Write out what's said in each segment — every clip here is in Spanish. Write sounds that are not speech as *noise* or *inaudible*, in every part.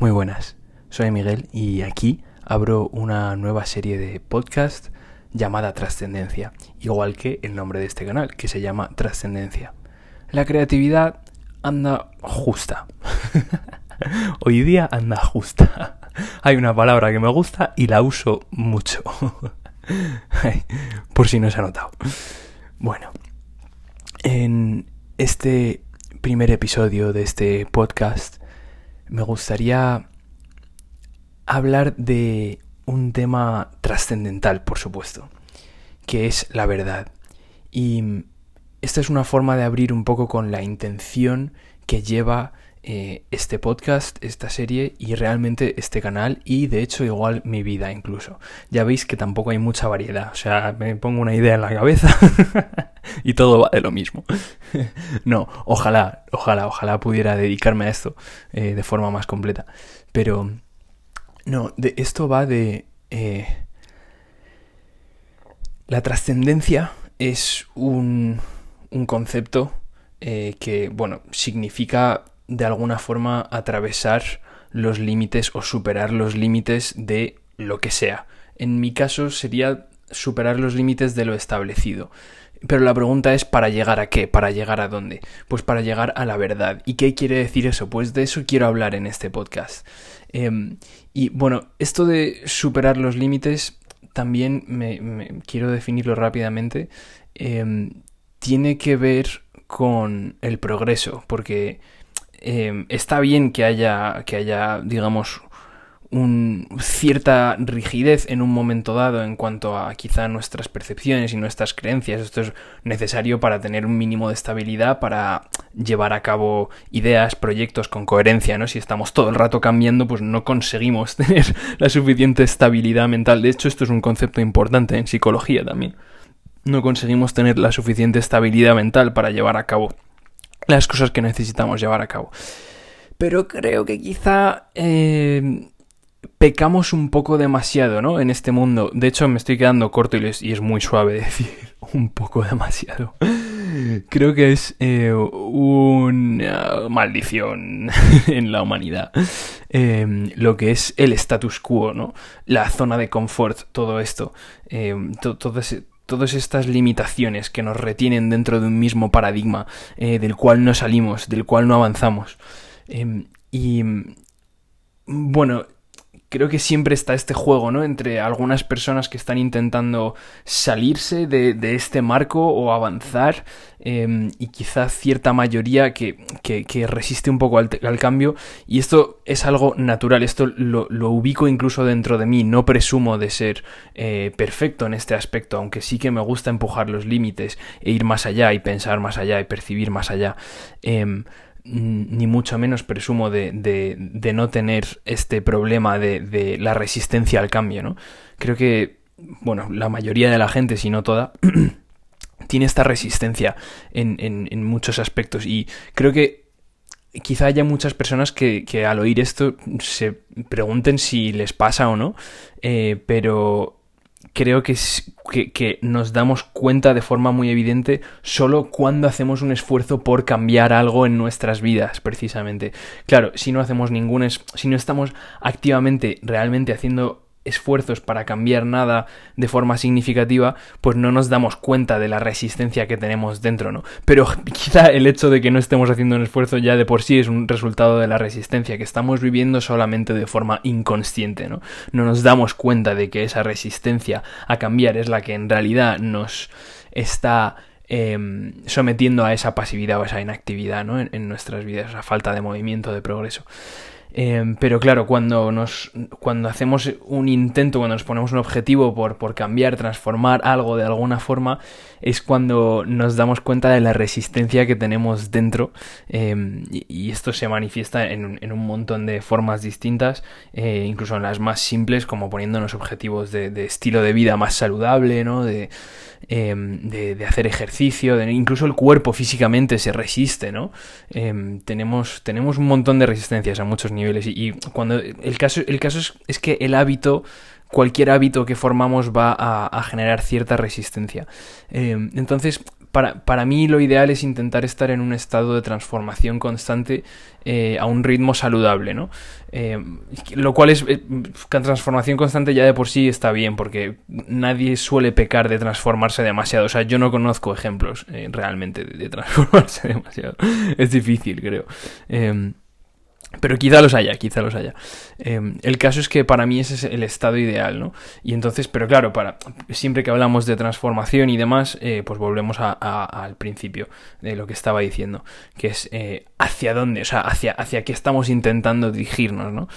Muy buenas, soy Miguel y aquí abro una nueva serie de podcast llamada Trascendencia, igual que el nombre de este canal, que se llama Trascendencia. La creatividad anda justa. *laughs* Hoy día anda justa. Hay una palabra que me gusta y la uso mucho. *laughs* Por si no se ha notado. Bueno, en este primer episodio de este podcast me gustaría hablar de un tema trascendental, por supuesto, que es la verdad. Y esta es una forma de abrir un poco con la intención que lleva eh, este podcast, esta serie y realmente este canal y de hecho igual mi vida incluso. Ya veis que tampoco hay mucha variedad, o sea, me pongo una idea en la cabeza *laughs* y todo va de lo mismo. *laughs* no, ojalá, ojalá, ojalá pudiera dedicarme a esto eh, de forma más completa. Pero no, esto va de... Eh, la trascendencia es un, un concepto que, bueno, significa de alguna forma atravesar los límites o superar los límites de lo que sea. En mi caso sería superar los límites de lo establecido. Pero la pregunta es ¿para llegar a qué? ¿Para llegar a dónde? Pues para llegar a la verdad. ¿Y qué quiere decir eso? Pues de eso quiero hablar en este podcast. Em, y bueno, esto de superar los límites también me, quiero definirlo rápidamente. Em, tiene que ver con el progreso, porque Em, está bien que haya, que haya digamos, un, cierta rigidez en un momento dado en cuanto a quizá nuestras percepciones y nuestras creencias. Esto es necesario para tener un mínimo de estabilidad, para llevar a cabo ideas, proyectos con coherencia, ¿no? Si estamos todo el rato cambiando, pues no conseguimos *laughs* tener la suficiente estabilidad mental. De hecho, esto es un concepto importante en psicología también. No conseguimos tener la suficiente estabilidad mental para llevar a cabo las cosas que necesitamos llevar a cabo. Pero creo que quizá eh, pecamos un poco demasiado, ¿no? En este mundo. De hecho, me estoy quedando corto y, es muy suave *laughs* decir un poco demasiado. Creo que es eh, una maldición *laughs* en la humanidad. Em, lo que es el status quo, ¿no? La zona de confort, todo esto. Em, todo, ese, todas estas limitaciones que nos retienen dentro de un mismo paradigma eh, del cual no salimos, del cual no avanzamos. Em, y bueno, creo que siempre está este juego, ¿no? Entre algunas personas que están intentando salirse de, este marco o avanzar em, y quizá cierta mayoría que, resiste un poco al, cambio y esto es algo natural, esto lo, ubico incluso dentro de mí, no presumo de ser eh, perfecto en este aspecto, aunque sí que me gusta empujar los límites e ir más allá y pensar más allá y percibir más allá. Em, ni mucho menos presumo de, de, no tener este problema de, la resistencia al cambio, ¿no? Creo que, bueno, la mayoría de la gente, si no toda, *clears throat* tiene esta resistencia en, en, muchos aspectos y creo que quizá haya muchas personas que, que, al oír esto se pregunten si les pasa o no, eh, pero creo que, que, nos damos cuenta de forma muy evidente solo cuando hacemos un esfuerzo por cambiar algo en nuestras vidas, precisamente. Claro, si no hacemos ningún... si no estamos activamente realmente haciendo esfuerzos para cambiar nada de forma significativa, pues no nos damos cuenta de la resistencia que tenemos dentro, ¿no? Pero *laughs* quizá el hecho de que no estemos haciendo un esfuerzo ya de por sí es un resultado de la resistencia que estamos viviendo solamente de forma inconsciente, ¿no? No nos damos cuenta de que esa resistencia a cambiar es la que en realidad nos está em, sometiendo a esa pasividad o esa inactividad, ¿no? En, en nuestras vidas, a falta de movimiento, de progreso. Em, pero claro, cuando nos cuando hacemos un intento, cuando nos ponemos un objetivo por, por cambiar, transformar algo de alguna forma, es cuando nos damos cuenta de la resistencia que tenemos dentro. Em, y, esto se manifiesta en, en, un montón de formas distintas, eh, incluso en las más simples, como poniéndonos objetivos de, de estilo de vida más saludable, ¿no? De, em, de, hacer ejercicio, incluso el cuerpo físicamente se resiste, ¿no? tenemos, tenemos un montón de resistencias a muchos niveles. Y, cuando el caso, el caso es, que el hábito cualquier hábito que formamos va a, generar cierta resistencia. Eh, entonces, para, para, mí lo ideal es intentar estar en un estado de transformación constante eh, a un ritmo saludable, ¿no? Eh, lo cual es, eh, transformación constante ya de por sí está bien, porque nadie suele pecar de transformarse demasiado. O sea, yo no conozco ejemplos realmente de, de, transformarse *laughs* demasiado. Es difícil, creo. Pero quizá los haya, quizá los haya. Em, el caso es que para mí ese es el estado ideal, ¿no? Y entonces, pero claro, para siempre que hablamos de transformación y demás, eh, pues volvemos al principio de lo que estaba diciendo, que es eh, hacia dónde, o sea, hacia, hacia qué estamos intentando dirigirnos, ¿no?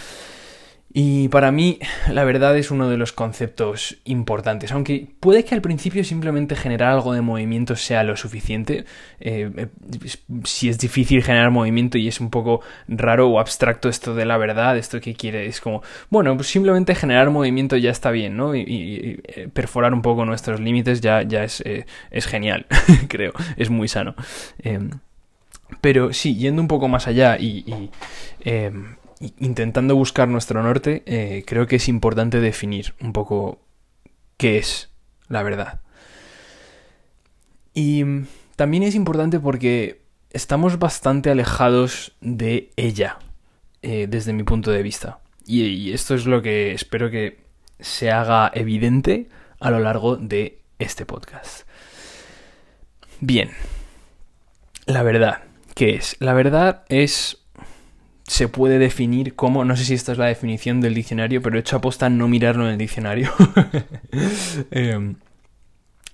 Y para mí, la verdad es uno de los conceptos importantes. Aunque puede que al principio simplemente generar algo de movimiento sea lo suficiente. Eh, eh, si es difícil generar movimiento y es un poco raro o abstracto esto de la verdad, esto que quiere, es como, bueno, pues simplemente generar movimiento ya está bien, ¿no? Y, eh, perforar un poco nuestros límites ya, ya es, es genial, *laughs* creo. Es muy sano. pero sí, yendo un poco más allá y intentando buscar nuestro norte, eh, creo que es importante definir un poco qué es la verdad. Y también es importante porque estamos bastante alejados de ella, eh, desde mi punto de vista. Y, esto es lo que espero que se haga evidente a lo largo de este podcast. Bien, la verdad, ¿qué es? La verdad es se puede definir como, no sé si esta es la definición del diccionario, pero he hecho aposta no mirarlo en el diccionario. *laughs* Em,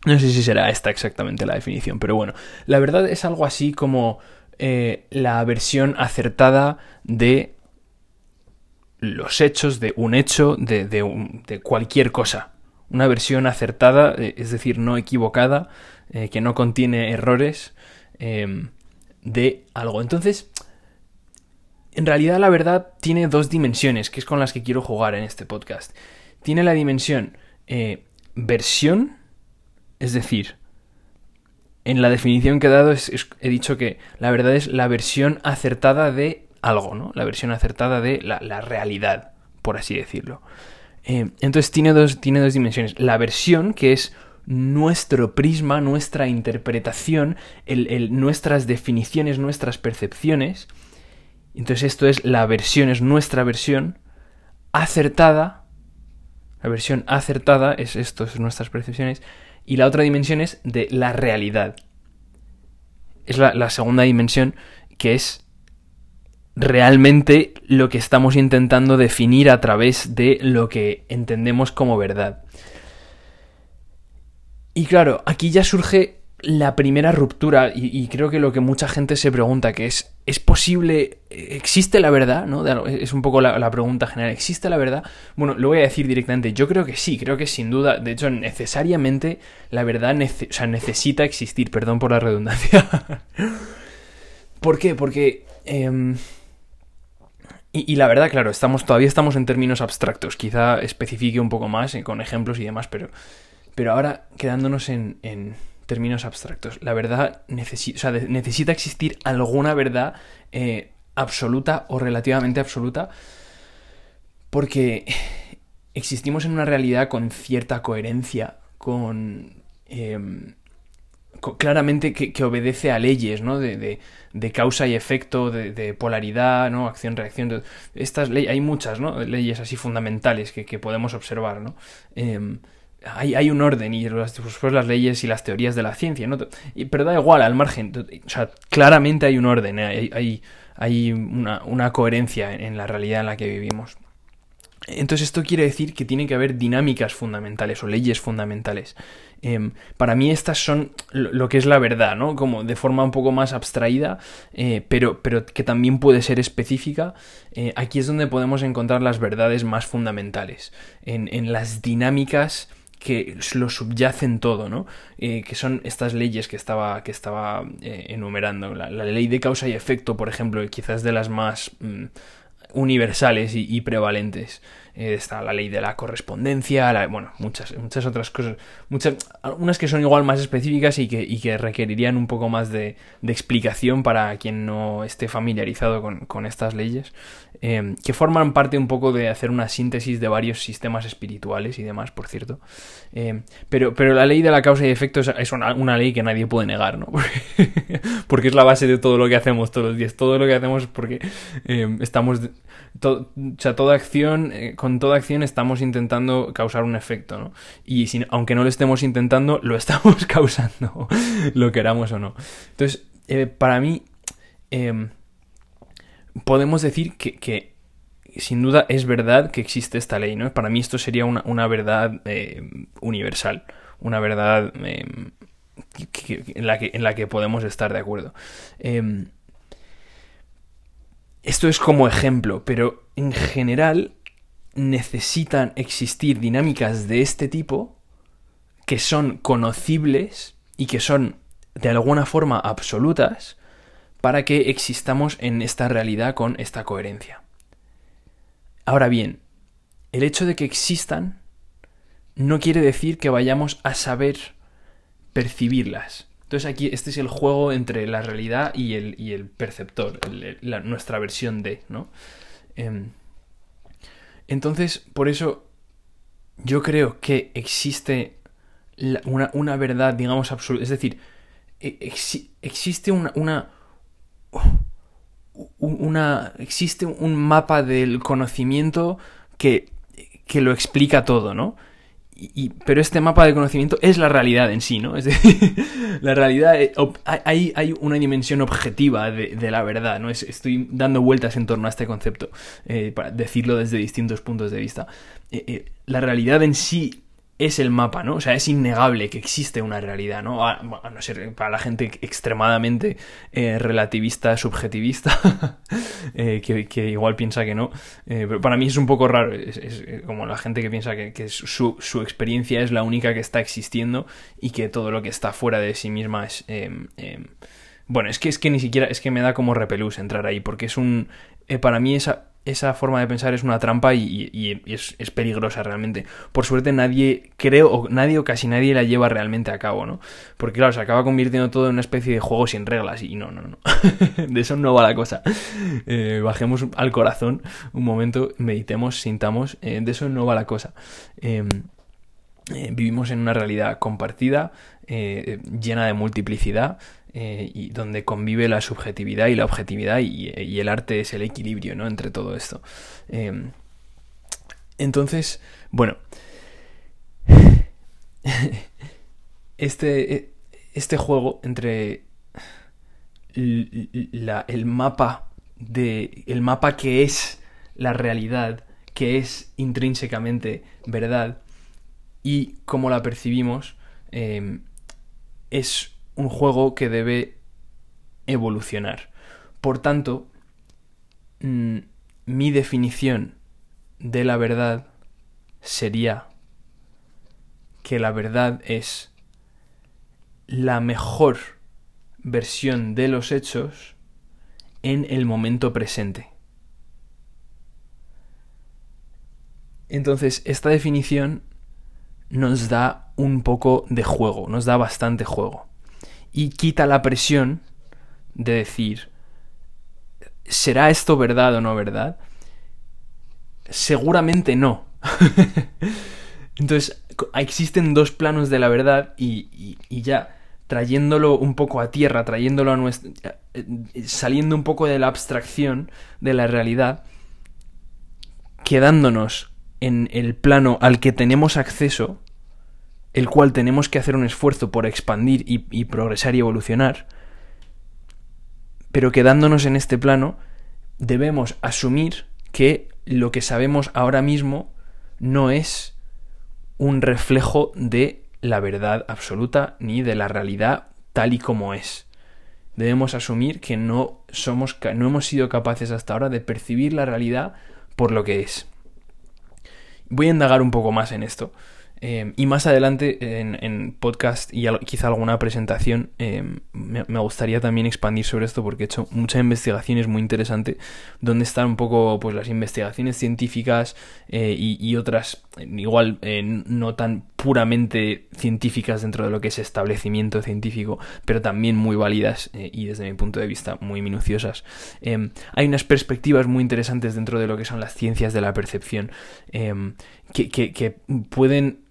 no sé si será esta exactamente la definición, pero bueno, la verdad es algo así como eh, la versión acertada de los hechos, de un hecho, de, de, cualquier cosa. Una versión acertada, eh, es decir, no equivocada, eh, que no contiene errores de algo. Entonces, en realidad la verdad tiene dos dimensiones, que es con las que quiero jugar en este podcast. Tiene la dimensión eh, versión, es decir, en la definición que he dado he dicho que la verdad es la versión acertada de algo, ¿no? La versión acertada de la, realidad, por así decirlo. Eh, entonces tiene dos, tiene dos dimensiones. La versión, que es nuestro prisma, nuestra interpretación, nuestras definiciones, nuestras percepciones, entonces esto es la versión, es nuestra versión acertada. La versión acertada es esto, es nuestras percepciones. Y la otra dimensión es de la realidad. Es la, segunda dimensión que es realmente lo que estamos intentando definir a través de lo que entendemos como verdad. Y claro, aquí ya surge la primera ruptura, y, creo que lo que mucha gente se pregunta, que es, ¿es posible, existe la verdad? ¿no? Es un poco la, pregunta general, ¿existe la verdad? Bueno, lo voy a decir directamente, yo creo que sí, creo que sin duda, de hecho, necesariamente la verdad necesita existir, perdón por la redundancia. *laughs* ¿Por qué? Porque... Em, y, la verdad, claro, estamos, todavía estamos en términos abstractos, quizá especifique un poco más eh, con ejemplos y demás, pero, pero ahora quedándonos en términos abstractos. La verdad necesita existir alguna verdad eh, absoluta o relativamente absoluta porque existimos en una realidad con cierta coherencia, con... Em, claramente que, obedece a leyes, ¿no? De, de, causa y efecto, de, polaridad, ¿no? Acción-reacción. Estas leyes, hay muchas, ¿no? Leyes así fundamentales que, podemos observar, ¿no? Em, hay, un orden y después las leyes y las teorías de la ciencia, ¿no? pero da igual, al margen. O sea, claramente hay un orden, ¿eh? hay, hay, una, coherencia en la realidad en la que vivimos. Entonces esto quiere decir que tiene que haber dinámicas fundamentales o leyes fundamentales. Em, para mí estas son lo, que es la verdad, ¿no? Como de forma un poco más abstraída, eh, pero, pero que también puede ser específica. Eh, aquí es donde podemos encontrar las verdades más fundamentales, en, en las dinámicas que lo subyacen todo, ¿no? Eh, que son estas leyes que estaba, que estaba eh, enumerando. La, ley de causa y efecto, por ejemplo, quizás de las más mm, universales y, prevalentes. Eh, está la ley de la correspondencia, bueno, muchas, muchas otras cosas, muchas, algunas que son igual más específicas y que, y que requerirían un poco más de, explicación para quien no esté familiarizado con, con estas leyes, eh, que forman parte un poco de hacer una síntesis de varios sistemas espirituales y demás, por cierto. Eh, pero, pero la ley de la causa y efecto es, una, una, ley que nadie puede negar, ¿no? *laughs* porque es la base de todo lo que hacemos todos los días, todo lo que hacemos porque estamos o sea, toda acción, eh, con toda acción estamos intentando causar un efecto, ¿no? Y aunque no lo estemos intentando, lo *laughs* estamos causando, lo queramos o no. Entonces, eh, para mí, em, podemos decir que, sin duda es verdad que existe esta ley, ¿no? Para mí esto sería una, verdad eh, universal, una verdad em, en, la que, podemos estar de acuerdo. Em, esto es como ejemplo, pero en general necesitan existir dinámicas de este tipo que son conocibles y que son de alguna forma absolutas para que existamos en esta realidad con esta coherencia. Ahora bien, el hecho de que existan no quiere decir que vayamos a saber percibirlas. Entonces aquí este es el juego entre la realidad y el, y el perceptor, nuestra versión de, ¿no? Em, entonces, por eso yo creo que existe una, verdad, digamos, absoluta. Es decir, e, existe una, una, una, Existe un mapa del conocimiento que, que lo explica todo, ¿no? Pero este mapa de conocimiento es la realidad en sí, ¿no? Es decir, *laughs* la realidad, eh, hay, hay, una dimensión objetiva de, la verdad, ¿no? estoy dando vueltas en torno a este concepto, eh, para decirlo desde distintos puntos de vista. Eh, la realidad en sí es el mapa, ¿no? O sea, es innegable que existe una realidad, ¿no? A, no ser para la gente extremadamente eh, relativista, subjetivista, *laughs* eh, que, igual piensa que no. Eh, pero para mí es un poco raro, es, como la gente que piensa que, su, su, experiencia es la única que está existiendo y que todo lo que está fuera de sí misma es... Bueno, es que es que ni siquiera, es que me da como repelús entrar ahí, porque es un... para mí esa, esa forma de pensar es una trampa y, es, peligrosa realmente. Por suerte nadie, creo, o nadie o casi nadie la lleva realmente a cabo, ¿no? Porque claro, se acaba convirtiendo todo en una especie de juego sin reglas y no, no, no. *laughs* de eso no va la cosa. Eh, bajemos al corazón un momento, meditemos, sintamos, eh, de eso no va la cosa. Em, eh, vivimos en una realidad compartida, llena de multiplicidad, eh, y donde convive la subjetividad y la objetividad y, el arte es el equilibrio ¿no? entre todo esto. Em, entonces, bueno, *laughs* este, este juego entre el mapa de el mapa que es la realidad, que es intrínsecamente verdad y cómo la percibimos, em, es un juego que debe evolucionar. Por tanto, mm, mi definición de la verdad sería que la verdad es la mejor versión de los hechos en el momento presente. Entonces, esta definición nos da un poco de juego, nos da bastante juego y quita la presión de decir, ¿será esto verdad o no verdad? Seguramente no. *laughs* Entonces, existen dos planos de la verdad y, ya trayéndolo un poco a tierra, trayéndolo a nuestra... Eh, saliendo un poco de la abstracción de la realidad, quedándonos en el plano al que tenemos acceso, el cual tenemos que hacer un esfuerzo por expandir y, progresar y evolucionar, pero quedándonos en este plano, debemos asumir que lo que sabemos ahora mismo no es un reflejo de la verdad absoluta ni de la realidad tal y como es. Debemos asumir que no somos no hemos sido capaces hasta ahora de percibir la realidad por lo que es. Voy a indagar un poco más en esto. Eh, y más adelante en, podcast y quizá alguna presentación eh, me, gustaría también expandir sobre esto porque he hecho muchas investigaciones muy interesantes donde están un poco pues las investigaciones científicas eh, y, otras igual no tan puramente científicas dentro de lo que es establecimiento científico pero también muy válidas y desde mi punto de vista muy minuciosas. Hay unas perspectivas muy interesantes dentro de lo que son las ciencias de la percepción que pueden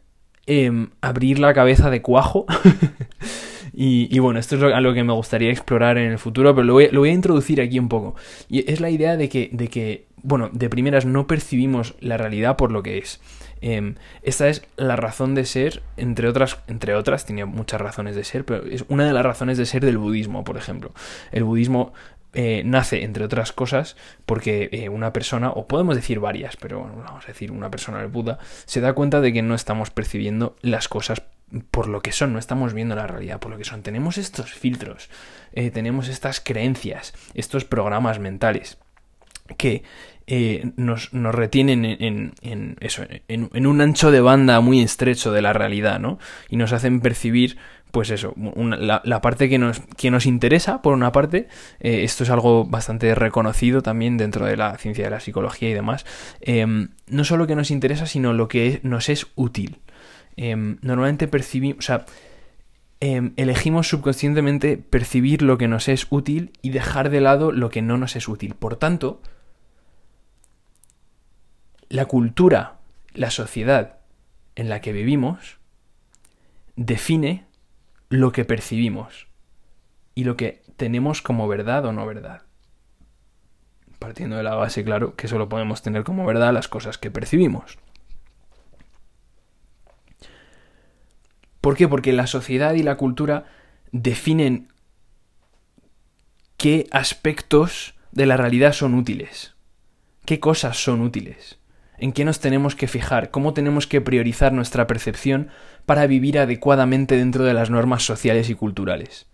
Em, abrir la cabeza de cuajo. *laughs* *laughs* y, bueno, esto es algo que me gustaría explorar en el futuro, pero lo voy, a introducir aquí un poco. Y es la idea de que, de que, bueno, de primeras no percibimos la realidad por lo que es. Em, esta es la razón de ser, entre otras, entre otras, tenía muchas razones de ser, pero es una de las razones de ser del budismo, por ejemplo. El budismo eh, nace, entre otras cosas, porque eh, una persona, o podemos decir varias, pero vamos a decir una persona del Buda, se da cuenta de que no estamos percibiendo las cosas por lo que son, no estamos viendo la realidad por lo que son. Tenemos estos filtros, eh, tenemos estas creencias, estos programas mentales que nos, nos, retienen en, en, eso, en, un ancho de banda muy estrecho de la realidad, ¿no? Y nos hacen percibir pues eso, la, parte que nos, que nos interesa, por una parte, eh, esto es algo bastante reconocido también dentro de la ciencia de la psicología y demás, em, no solo que nos interesa, sino lo que nos es útil. Em, normalmente percibimos, o sea, em, elegimos subconscientemente percibir lo que nos es útil y dejar de lado lo que no nos es útil. Por tanto, la cultura, la sociedad en la que vivimos, define lo que percibimos y lo que tenemos como verdad o no verdad. Partiendo de la base, claro, que solo podemos tener como verdad las cosas que percibimos. ¿Por qué? Porque la sociedad y la cultura definen qué aspectos de la realidad son útiles, qué cosas son útiles en qué nos tenemos que fijar, cómo tenemos que priorizar nuestra percepción para vivir adecuadamente dentro de las normas sociales y culturales.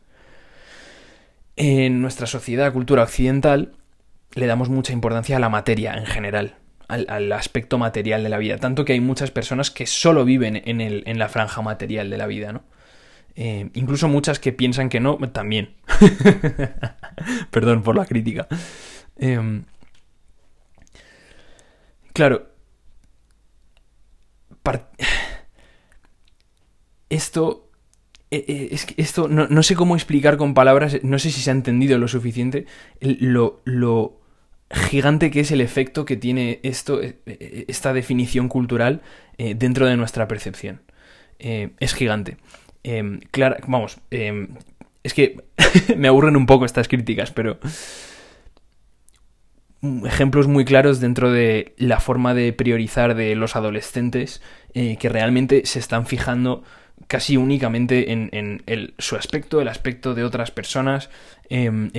En nuestra sociedad, cultura occidental, le damos mucha importancia a la materia en general, al, aspecto material de la vida, tanto que hay muchas personas que solo viven en, el, en la franja material de la vida, ¿no? Eh, incluso muchas que piensan que no, también. *laughs* Perdón por la crítica. Em, claro, esto eh, eh, es que esto no, sé cómo explicar con palabras, no sé si se ha entendido lo suficiente, lo, lo gigante que es el efecto que tiene esto, eh, esta definición cultural dentro de nuestra percepción. es gigante. claro, vamos, es que *laughs* me aburren un poco estas críticas, pero ejemplos muy claros dentro de la forma de priorizar de los adolescentes eh, que realmente se están fijando casi únicamente en, su aspecto, el aspecto de otras personas, em,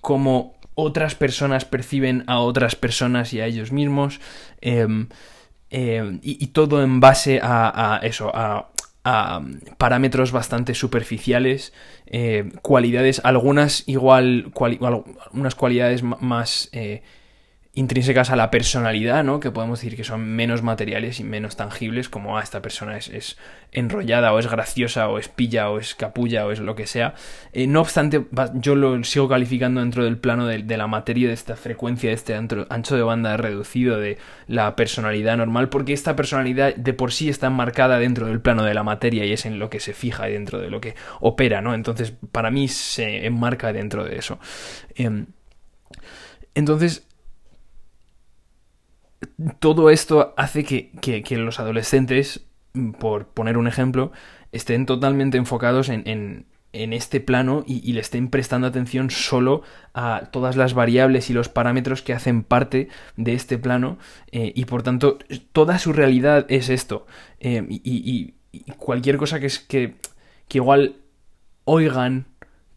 cómo otras personas perciben a otras personas y a ellos mismos, em, em, y, todo en base a, a eso, a parámetros bastante superficiales, eh, cualidades, algunas igual, unas cualidades más eh, intrínsecas a la personalidad, ¿no? Que podemos decir que son menos materiales y menos tangibles, como ah, esta persona es, enrollada, o es graciosa, o es pilla, o es capulla, o es lo que sea. Eh, no obstante, yo lo sigo calificando dentro del plano de, la materia, de esta frecuencia, de este ancho de banda reducido de la personalidad normal, porque esta personalidad de por sí está enmarcada dentro del plano de la materia y es en lo que se fija y dentro de lo que opera, ¿no? Entonces, para mí se enmarca dentro de eso. Em, entonces, todo esto hace que, los adolescentes, por poner un ejemplo, estén totalmente enfocados en, este plano y, le estén prestando atención solo a todas las variables y los parámetros que hacen parte de este plano eh, y por tanto toda su realidad es esto. Eh, y, cualquier cosa que es que, que igual oigan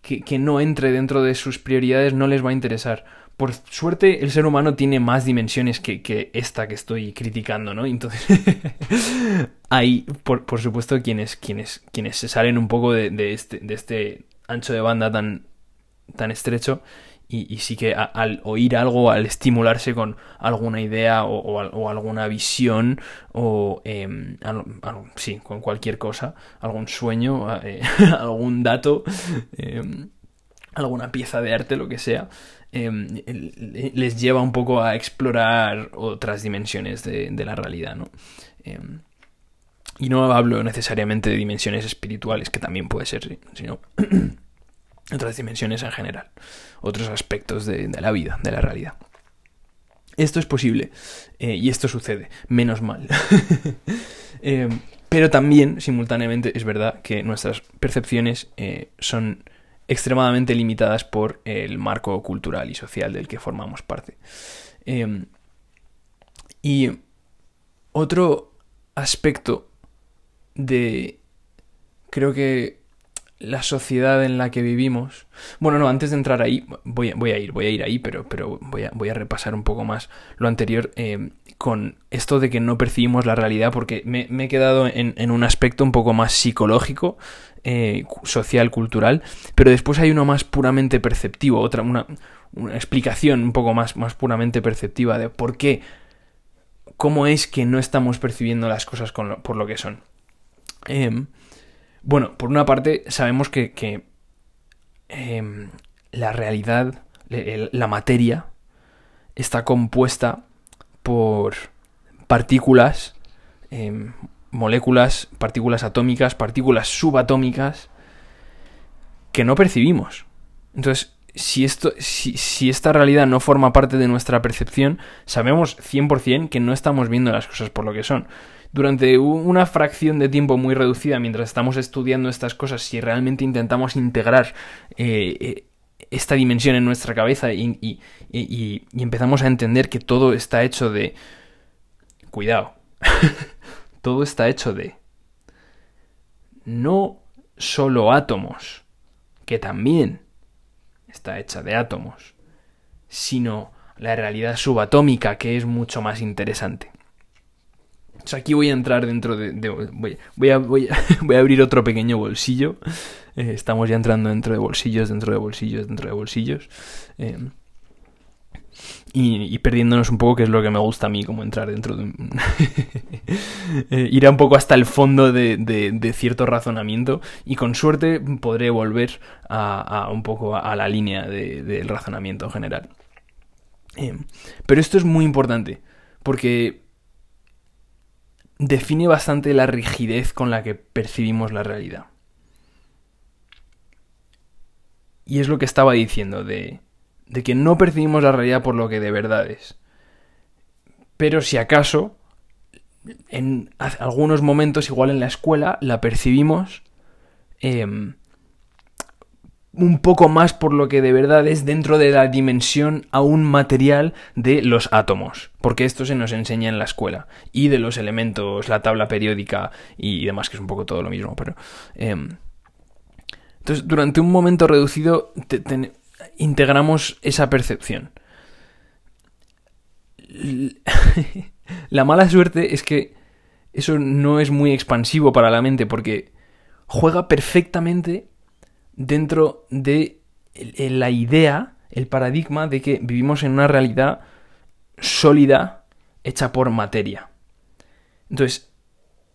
que, que no entre dentro de sus prioridades no les va a interesar por suerte el ser humano tiene más dimensiones que, esta que estoy criticando, ¿no? Entonces *laughs* hay, por, supuesto, quienes, quienes, quienes se salen un poco de, este, este ancho de banda tan, tan estrecho y, sí que al oír algo, al estimularse con alguna idea o, alguna visión o em, sí, con cualquier cosa, algún sueño, eh, *laughs* algún dato, em, alguna pieza de arte, lo que sea, em, les lleva un poco a explorar otras dimensiones de, la realidad, ¿no? y no hablo necesariamente de dimensiones espirituales, que también puede ser, sino *clears throat* otras dimensiones en general, otros aspectos de, la vida, de la realidad. Esto es posible eh, y esto sucede, menos mal. *laughs* Eh, pero también, simultáneamente, es verdad que nuestras percepciones eh, son extremadamente limitadas por el marco cultural y social del que formamos parte. y otro aspecto de, creo que la sociedad en la que vivimos. Bueno, no, antes de entrar ahí, voy, voy a ir, voy a ir ahí, pero, pero voy, a, voy a repasar un poco más lo anterior eh, con esto de que no percibimos la realidad, porque me, he quedado en, un aspecto un poco más psicológico, eh, social, cultural, pero después hay uno más puramente perceptivo, otra, una, una explicación un poco más, más puramente perceptiva de por qué, cómo es que no estamos percibiendo las cosas por lo que son. Eh, bueno, por una parte sabemos que, em, la realidad, la materia, está compuesta por partículas, em, moléculas, partículas atómicas, partículas subatómicas que no percibimos. Entonces, si, esto, si, si, esta realidad no forma parte de nuestra percepción, sabemos 100% que no estamos viendo las cosas por lo que son durante una fracción de tiempo muy reducida mientras estamos estudiando estas cosas, si realmente intentamos integrar eh, eh, esta dimensión en nuestra cabeza y, empezamos a entender que todo está hecho de... Cuidado. *laughs* todo está hecho de... No solo átomos, que también está hecha de átomos, sino la realidad subatómica, que es mucho más interesante aquí voy a entrar dentro de... voy, a, *laughs* voy, a, abrir otro pequeño bolsillo. Eh, estamos ya entrando dentro de bolsillos, dentro de bolsillos, dentro de bolsillos. Eh, y, perdiéndonos un poco, que es lo que me gusta a mí, como entrar dentro de un... *laughs* Eh, un poco hasta el fondo de, cierto razonamiento y con suerte podré volver a, un poco a, la línea del razonamiento general. pero esto es muy importante, porque define bastante la rigidez con la que percibimos la realidad. Y es lo que estaba diciendo, de, de que no percibimos la realidad por lo que de verdad es. Pero si acaso, en algunos momentos, igual en la escuela, la percibimos em, un poco más por lo que de verdad es dentro de la dimensión aún material de los átomos, porque esto se nos enseña en la escuela, y de los elementos, la tabla periódica y demás, que es un poco todo lo mismo, pero... Em, entonces, durante un momento reducido integramos esa percepción. *laughs* la mala suerte es que eso no es muy expansivo para la mente, porque juega perfectamente dentro de la idea, el paradigma de que vivimos en una realidad sólida hecha por materia. Entonces,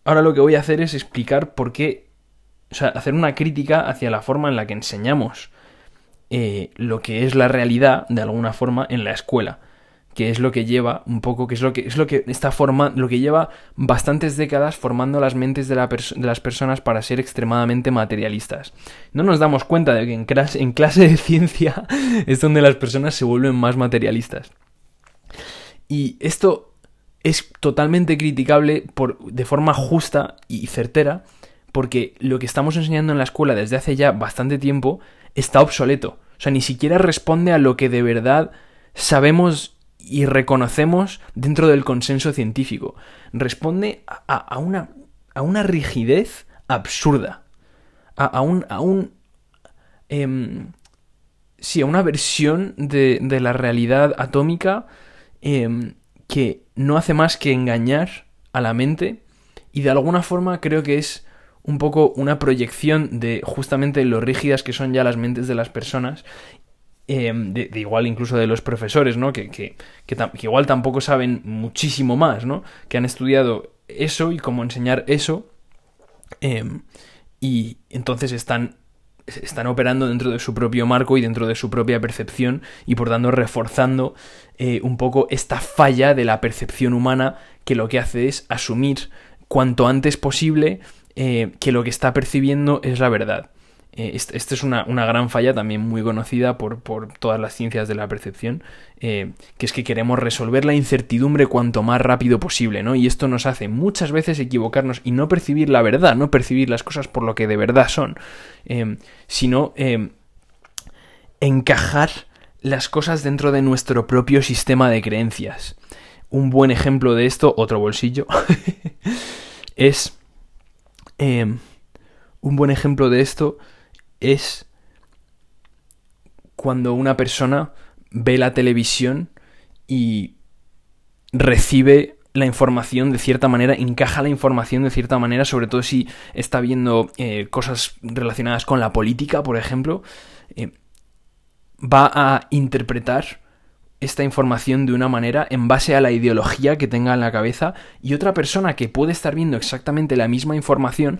ahora lo que voy a hacer es explicar por qué, o sea, hacer una crítica hacia la forma en la que enseñamos eh, lo que es la realidad, de alguna forma, en la escuela que es lo que lleva un poco, que es lo que es lo que está forma, lo que lleva bastantes décadas formando las mentes de, las personas para ser extremadamente materialistas. No nos damos cuenta de que en clase, en clase de ciencia *laughs* es donde las personas se vuelven más materialistas. Y esto es totalmente criticable por, de forma justa y certera, porque lo que estamos enseñando en la escuela desde hace ya bastante tiempo está obsoleto. O sea, ni siquiera responde a lo que de verdad sabemos y reconocemos dentro del consenso científico. Responde a, una, a una, rigidez absurda. A, un... A un em, sí, a una versión de, de la realidad atómica em, que no hace más que engañar a la mente y de alguna forma creo que es un poco una proyección de justamente lo rígidas que son ya las mentes de las personas em, de, igual incluso de los profesores, ¿no? Que, que, que, igual tampoco saben muchísimo más, ¿no? Que han estudiado eso y cómo enseñar eso. Em, y entonces están están operando dentro de su propio marco y dentro de su propia percepción y por tanto reforzando eh, un poco esta falla de la percepción humana que lo que hace es asumir cuanto antes posible eh, que lo que está percibiendo es la verdad. Eh, esta es una, gran falla también muy conocida por, todas las ciencias de la percepción, eh, que es que queremos resolver la incertidumbre cuanto más rápido posible, ¿no? Y esto nos hace muchas veces equivocarnos y no percibir la verdad, no percibir las cosas por lo que de verdad son, eh, sino encajar las cosas dentro de nuestro propio sistema de creencias. Un buen ejemplo de esto, otro bolsillo, *laughs* es... un buen ejemplo de esto es cuando una persona ve la televisión y recibe la información de cierta manera, encaja la información de cierta manera, sobre todo si está viendo eh, cosas relacionadas con la política, por ejemplo, eh, va a interpretar esta información de una manera en base a la ideología que tenga en la cabeza y otra persona que puede estar viendo exactamente la misma información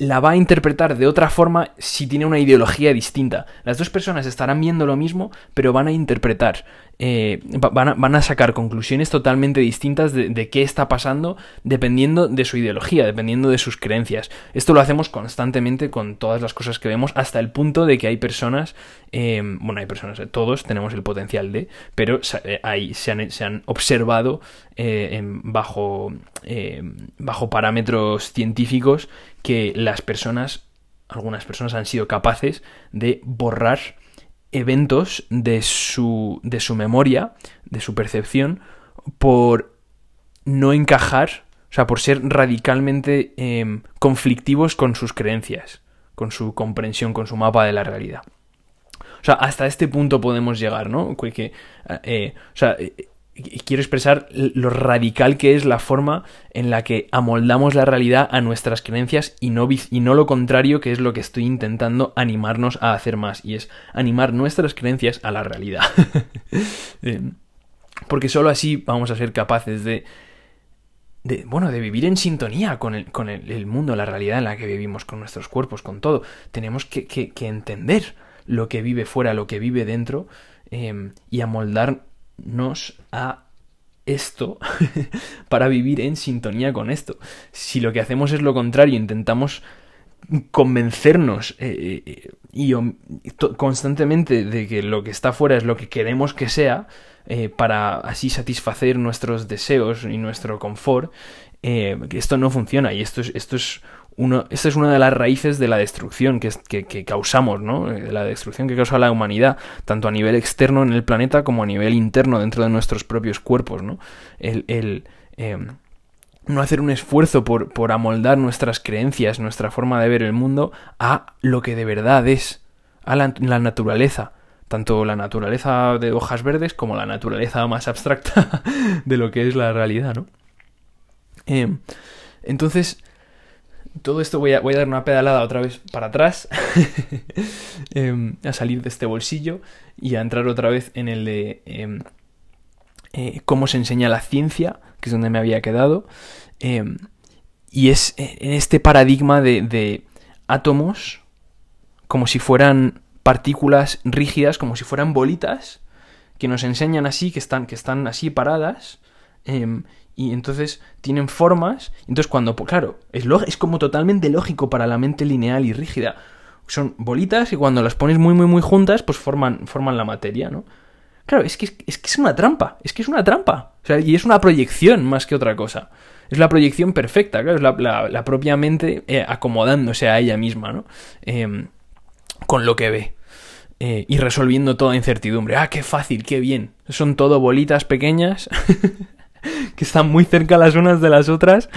la va a interpretar de otra forma si tiene una ideología distinta. Las dos personas estarán viendo lo mismo, pero van a interpretar, eh, van, a, sacar conclusiones totalmente distintas de, qué está pasando dependiendo de su ideología, dependiendo de sus creencias. Esto lo hacemos constantemente con todas las cosas que vemos, hasta el punto de que hay personas, eh, bueno, hay personas, eh, todos tenemos el potencial de, pero se han, se han observado bajo, bajo parámetros científicos que las personas, algunas personas han sido capaces de borrar eventos de su, de su memoria, de su percepción, por no encajar, o sea, por ser radicalmente em, conflictivos con sus creencias, con su comprensión, con su mapa de la realidad. O sea, hasta este punto podemos llegar, ¿no? Que, eh, o sea, quiero expresar lo radical que es la forma en la que amoldamos la realidad a nuestras creencias y no, y no lo contrario que es lo que estoy intentando animarnos a hacer más y es animar nuestras creencias a la realidad. *laughs* Eh, porque solo así vamos a ser capaces de, bueno, de vivir en sintonía con, el, con el, mundo, la realidad en la que vivimos, con nuestros cuerpos, con todo. Tenemos que, que, entender lo que vive fuera, lo que vive dentro eh, y amoldar a esto *laughs* para vivir en sintonía con esto. Si lo que hacemos es lo contrario, intentamos convencernos eh, eh, y constantemente de que lo que está fuera es lo que queremos que sea, eh, para así satisfacer nuestros deseos y nuestro confort, esto no funciona y esto es, esto es esta es una de las raíces de la destrucción que, que, causamos, ¿no? De la destrucción que causa la humanidad, tanto a nivel externo en el planeta como a nivel interno dentro de nuestros propios cuerpos, ¿no? El, em, no hacer un esfuerzo por, por amoldar nuestras creencias, nuestra forma de ver el mundo a lo que de verdad es, a la, naturaleza tanto la naturaleza de hojas verdes como la naturaleza más abstracta *laughs* de lo que es la realidad, ¿no? Em, entonces, todo esto voy a, dar una pedalada otra vez para atrás, *laughs* em, a salir de este bolsillo y a entrar otra vez en el de em, eh, cómo se enseña la ciencia, que es donde me había quedado, em, y es en este paradigma de, átomos como si fueran partículas rígidas, como si fueran bolitas, que nos enseñan así, que están, que están así paradas, y entonces tienen formas. Entonces cuando, claro, es, es como totalmente lógico para la mente lineal y rígida. Son bolitas y cuando las pones muy, muy, muy juntas, pues forman, forman la materia, ¿no? Claro, es que es, que es una trampa, es que es una trampa. O sea, y es una proyección más que otra cosa. Es la proyección perfecta, claro, es la, propia mente eh, acomodándose a ella misma, ¿no? Em, con lo que ve. Eh, y resolviendo toda incertidumbre. Ah, qué fácil, qué bien. Son todo bolitas pequeñas *laughs* *laughs* que están muy cerca las unas de las otras.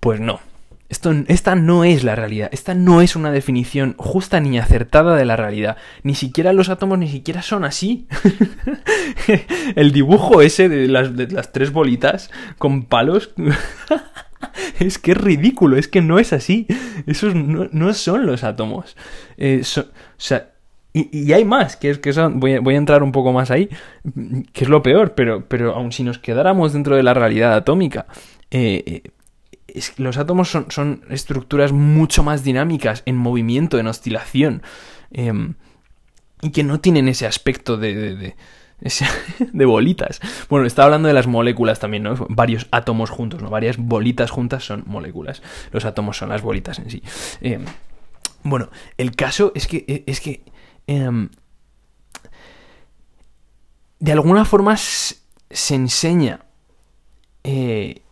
Pues no. Esto, esta no es la realidad, esta no es una definición justa ni acertada de la realidad. Ni siquiera los átomos ni siquiera son así. *laughs* El dibujo ese de las, de las tres bolitas con palos... *laughs* es que es ridículo, es que no es así. Esos no, son los átomos. Eh, o sea, y, hay más, que es que son, voy, a entrar un poco más ahí, que es lo peor, pero, pero aun si nos quedáramos dentro de la realidad atómica, eh, los átomos son, son, estructuras mucho más dinámicas, en movimiento, en oscilación, em, y que no tienen ese aspecto de, *laughs* de, bolitas. Bueno, estaba hablando de las moléculas también, ¿no? Varios átomos juntos, ¿no? Varias bolitas juntas son moléculas. Los átomos son las bolitas en sí. Em, bueno, el caso es que, e, es que em, de alguna forma se enseña eh,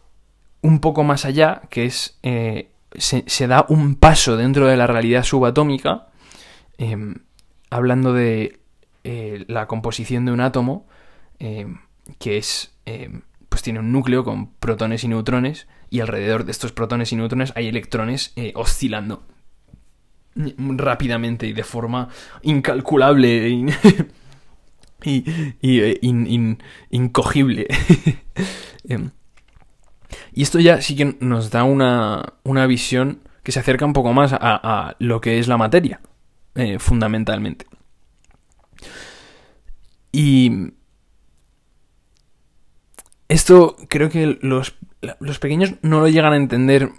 un poco más allá, que es eh, se, da un paso dentro de la realidad subatómica, em, hablando de eh, la composición de un átomo, que es pues tiene un núcleo con protones y neutrones y alrededor de estos protones y neutrones hay electrones oscilando rápidamente y de forma incalculable *laughs* y, eh, incogible. *laughs* Em, y esto ya sí que nos da una, una, visión que se acerca un poco más a, lo que es la materia, eh, fundamentalmente. Y esto creo que los, los pequeños no lo llegan a entender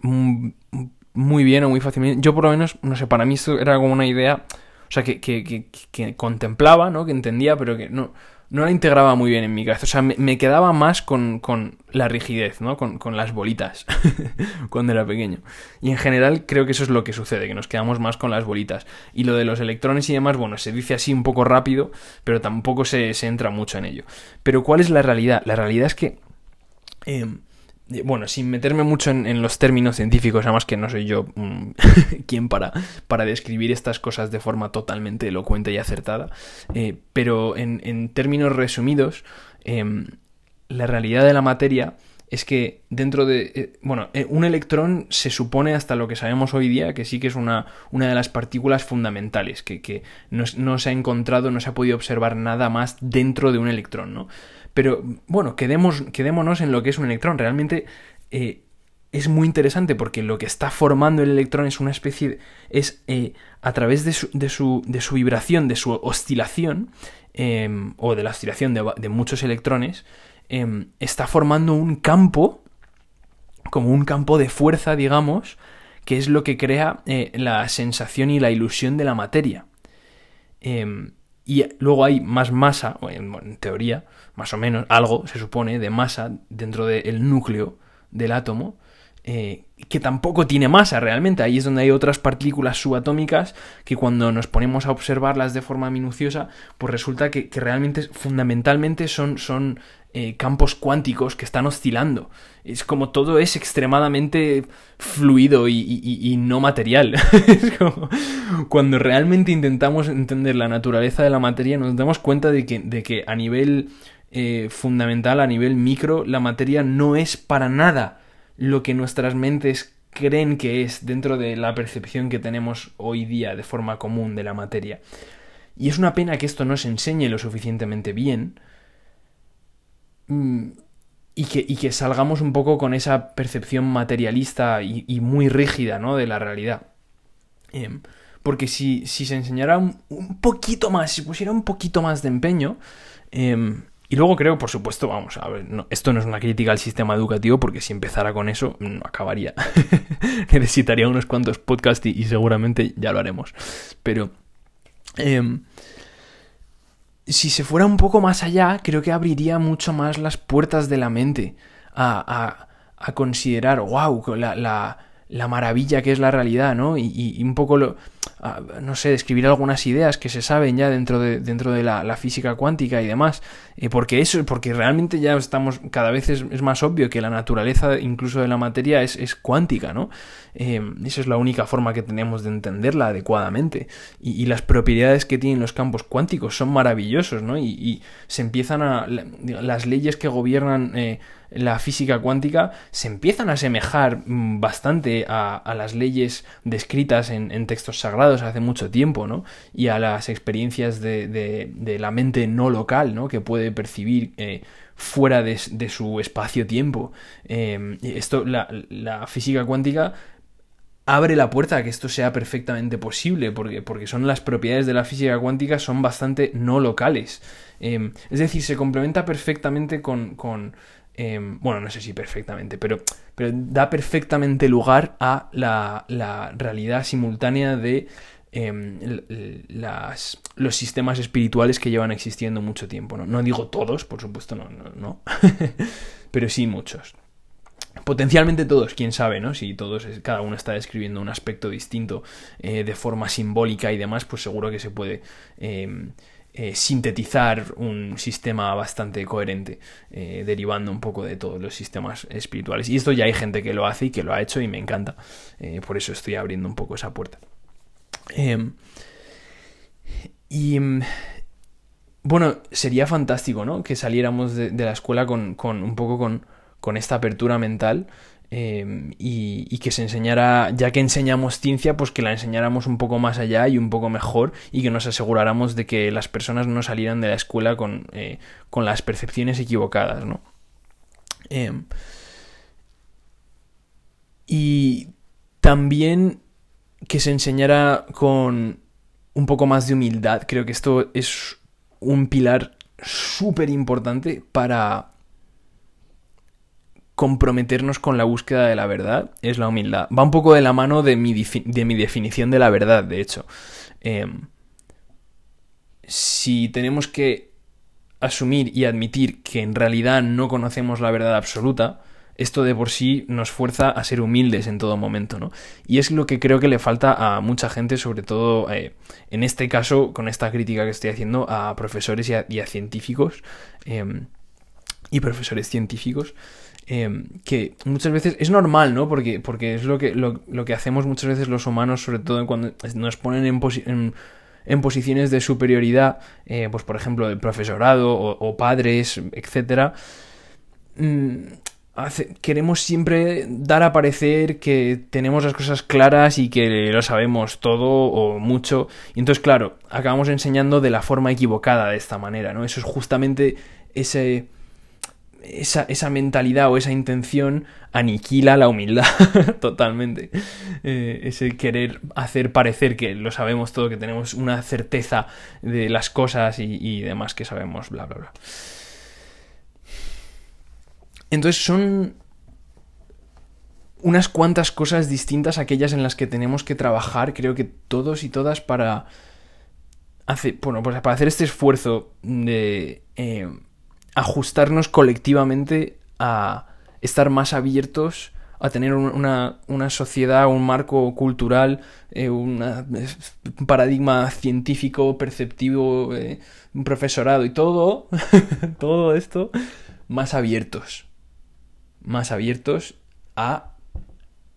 muy bien o muy fácilmente. Yo por lo menos, no sé, para mí esto era como una idea, o sea, que, que, que, contemplaba, ¿no? Que entendía, pero que no, no la integraba muy bien en mi cabeza. O sea, me, quedaba más con, con, la rigidez, ¿no? Con, con las bolitas *laughs* cuando era pequeño. Y en general creo que eso es lo que sucede, que nos quedamos más con las bolitas. Y lo de los electrones y demás, bueno, se dice así un poco rápido, pero tampoco se, se entra mucho en ello. Pero ¿cuál es la realidad? La realidad es que... Eh, bueno, sin meterme mucho en, los términos científicos, además que no soy yo mm, *laughs* quien para, para describir estas cosas de forma totalmente elocuente y acertada, eh, pero en, términos resumidos, em, la realidad de la materia es que dentro de... Eh, bueno, eh, un electrón se supone hasta lo que sabemos hoy día que sí que es una, una de las partículas fundamentales, que, que no, se ha encontrado, no se ha podido observar nada más dentro de un electrón, ¿no? Pero bueno, quedemos, quedémonos en lo que es un electrón. Realmente eh, es muy interesante porque lo que está formando el electrón es una especie de, es eh, a través de su, de, su, de su, vibración, de su oscilación, em, o de la oscilación de, muchos electrones, em, está formando un campo, como un campo de fuerza, digamos, que es lo que crea eh, la sensación y la ilusión de la materia. Y luego hay más masa, en, teoría, más o menos, algo se supone de masa dentro del núcleo del átomo, eh, que tampoco tiene masa realmente. Ahí es donde hay otras partículas subatómicas que cuando nos ponemos a observarlas de forma minuciosa, pues resulta que, realmente fundamentalmente son, son eh, campos cuánticos que están oscilando. Es como todo es extremadamente fluido y, no material. *laughs* es como cuando realmente intentamos entender la naturaleza de la materia, nos damos cuenta de que, de que a nivel eh, fundamental, a nivel micro, la materia no es para nada lo que nuestras mentes creen que es dentro de la percepción que tenemos hoy día de forma común de la materia. Y es una pena que esto no se enseñe lo suficientemente bien, y que, y que, salgamos un poco con esa percepción materialista y, muy rígida ¿no? de la realidad. Em, porque si, si, se enseñara un, poquito más, si pusiera un poquito más de empeño, em, y luego creo, por supuesto, vamos, a ver, esto no es una crítica al sistema educativo, porque si empezara con eso, no acabaría. *laughs* Necesitaría unos cuantos podcasts y, seguramente ya lo haremos. Pero... Em, si se fuera un poco más allá, creo que abriría mucho más las puertas de la mente a, a, a considerar, wow, la, la, la, maravilla que es la realidad, ¿no? Y, un poco lo, no sé, describir algunas ideas que se saben ya dentro de, dentro de la, física cuántica y demás. Eh, porque eso, porque realmente ya estamos, cada vez es, más obvio que la naturaleza incluso de la materia es, es cuántica, ¿no? Eh, esa es la única forma que tenemos de entenderla adecuadamente. Y, las propiedades que tienen los campos cuánticos son maravillosos, ¿no? Y, se empiezan a... las leyes que gobiernan... Eh, la física cuántica se empiezan a asemejar mm, bastante a, las leyes descritas en, textos sagrados hace mucho tiempo, ¿no? Y a las experiencias de, la mente no local, ¿no? Que puede percibir eh, fuera de, su espacio-tiempo. Em, esto, la, física cuántica abre la puerta a que esto sea perfectamente posible, porque, porque son las propiedades de la física cuántica son bastante no locales. Em, es decir, se complementa perfectamente con... con em, bueno, no sé si perfectamente, pero, pero da perfectamente lugar a la, la realidad simultánea de em, las, los sistemas espirituales que llevan existiendo mucho tiempo. No, no digo todos, por supuesto, no, no, no. *laughs* pero sí muchos. Potencialmente todos, quién sabe, ¿no? Si todos, cada uno está describiendo un aspecto distinto eh, de forma simbólica y demás, pues seguro que se puede em, eh, sintetizar un sistema bastante coherente, eh, derivando un poco de todos los sistemas espirituales. Y esto ya hay gente que lo hace y que lo ha hecho y me encanta. por eso estoy abriendo un poco esa puerta. Em, y em, bueno, sería fantástico, ¿no? Que saliéramos de, la escuela con, con un poco con con esta apertura mental em, y, que se enseñara, ya que enseñamos ciencia, pues que la enseñáramos un poco más allá y un poco mejor y que nos aseguráramos de que las personas no salieran de la escuela con, eh, con las percepciones equivocadas, ¿no? Em, y también que se enseñara con un poco más de humildad. Creo que esto es un pilar súper importante para comprometernos con la búsqueda de la verdad es la humildad. Va un poco de la mano de mi, de mi definición de la verdad, de hecho. Em, si tenemos que asumir y admitir que en realidad no conocemos la verdad absoluta, esto de por sí nos fuerza a ser humildes en todo momento, ¿no? Y es lo que creo que le falta a mucha gente, sobre todo eh, en este caso, con esta crítica que estoy haciendo a profesores y a, científicos em, y profesores científicos, Em, que muchas veces es normal, ¿no? Porque, porque es lo que, lo, que hacemos muchas veces los humanos, sobre todo cuando nos ponen en, en, posiciones de superioridad, eh, pues por ejemplo, el profesorado o, padres, etcétera. Mm, queremos siempre dar a parecer que tenemos las cosas claras y que lo sabemos todo o mucho. Y entonces, claro, acabamos enseñando de la forma equivocada de esta manera, ¿no? Eso es justamente ese esa, mentalidad o esa intención aniquila la humildad *laughs* totalmente. Eh, ese querer hacer parecer que lo sabemos todo, que tenemos una certeza de las cosas y, demás que sabemos, bla, bla, bla. Entonces son unas cuantas cosas distintas aquellas en las que tenemos que trabajar, creo que todos y todas para hacer, bueno, pues para hacer este esfuerzo de eh, ajustarnos colectivamente a estar más abiertos a tener una, sociedad, un marco cultural, eh, un paradigma científico, perceptivo, eh, un profesorado y todo, *laughs* todo esto, más abiertos. Más abiertos a,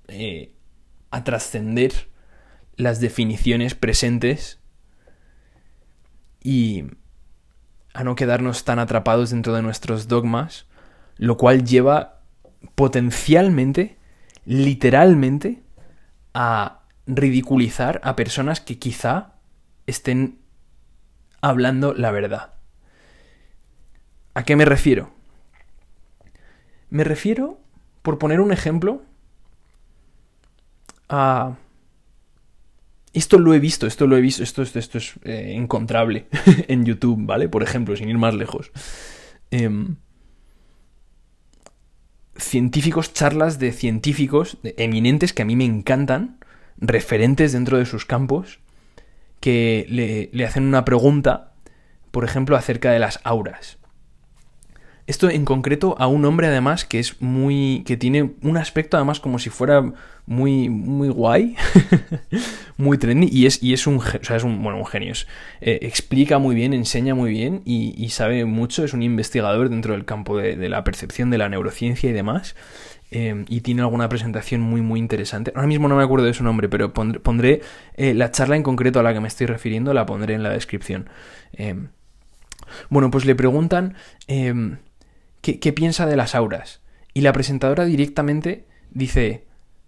eh, a trascender las definiciones presentes y a no quedarnos tan atrapados dentro de nuestros dogmas, lo cual lleva potencialmente, literalmente, a ridiculizar a personas que quizá estén hablando la verdad. ¿A qué me refiero? Me refiero, por poner un ejemplo, a esto lo he visto, esto lo he visto, esto, esto, es eh, encontrable *laughs* en YouTube, ¿vale? Por ejemplo, sin ir más lejos. Em, científicos, charlas de científicos eminentes que a mí me encantan, referentes dentro de sus campos, que le, le hacen una pregunta, por ejemplo, acerca de las auras. Esto en concreto a un hombre además que es muy. que tiene un aspecto además como si fuera muy. muy guay. *laughs* muy trendy. Y es, y es un. O sea, es un. bueno, un genio. Eh, explica muy bien, enseña muy bien y, sabe mucho. Es un investigador dentro del campo de, la percepción de la neurociencia y demás. Eh, y tiene alguna presentación muy muy interesante. Ahora mismo no me acuerdo de su nombre, pero pondré, eh, la charla en concreto a la que me estoy refiriendo, la pondré en la descripción. bueno, pues le preguntan ¿qué, piensa de las auras? Y la presentadora directamente dice,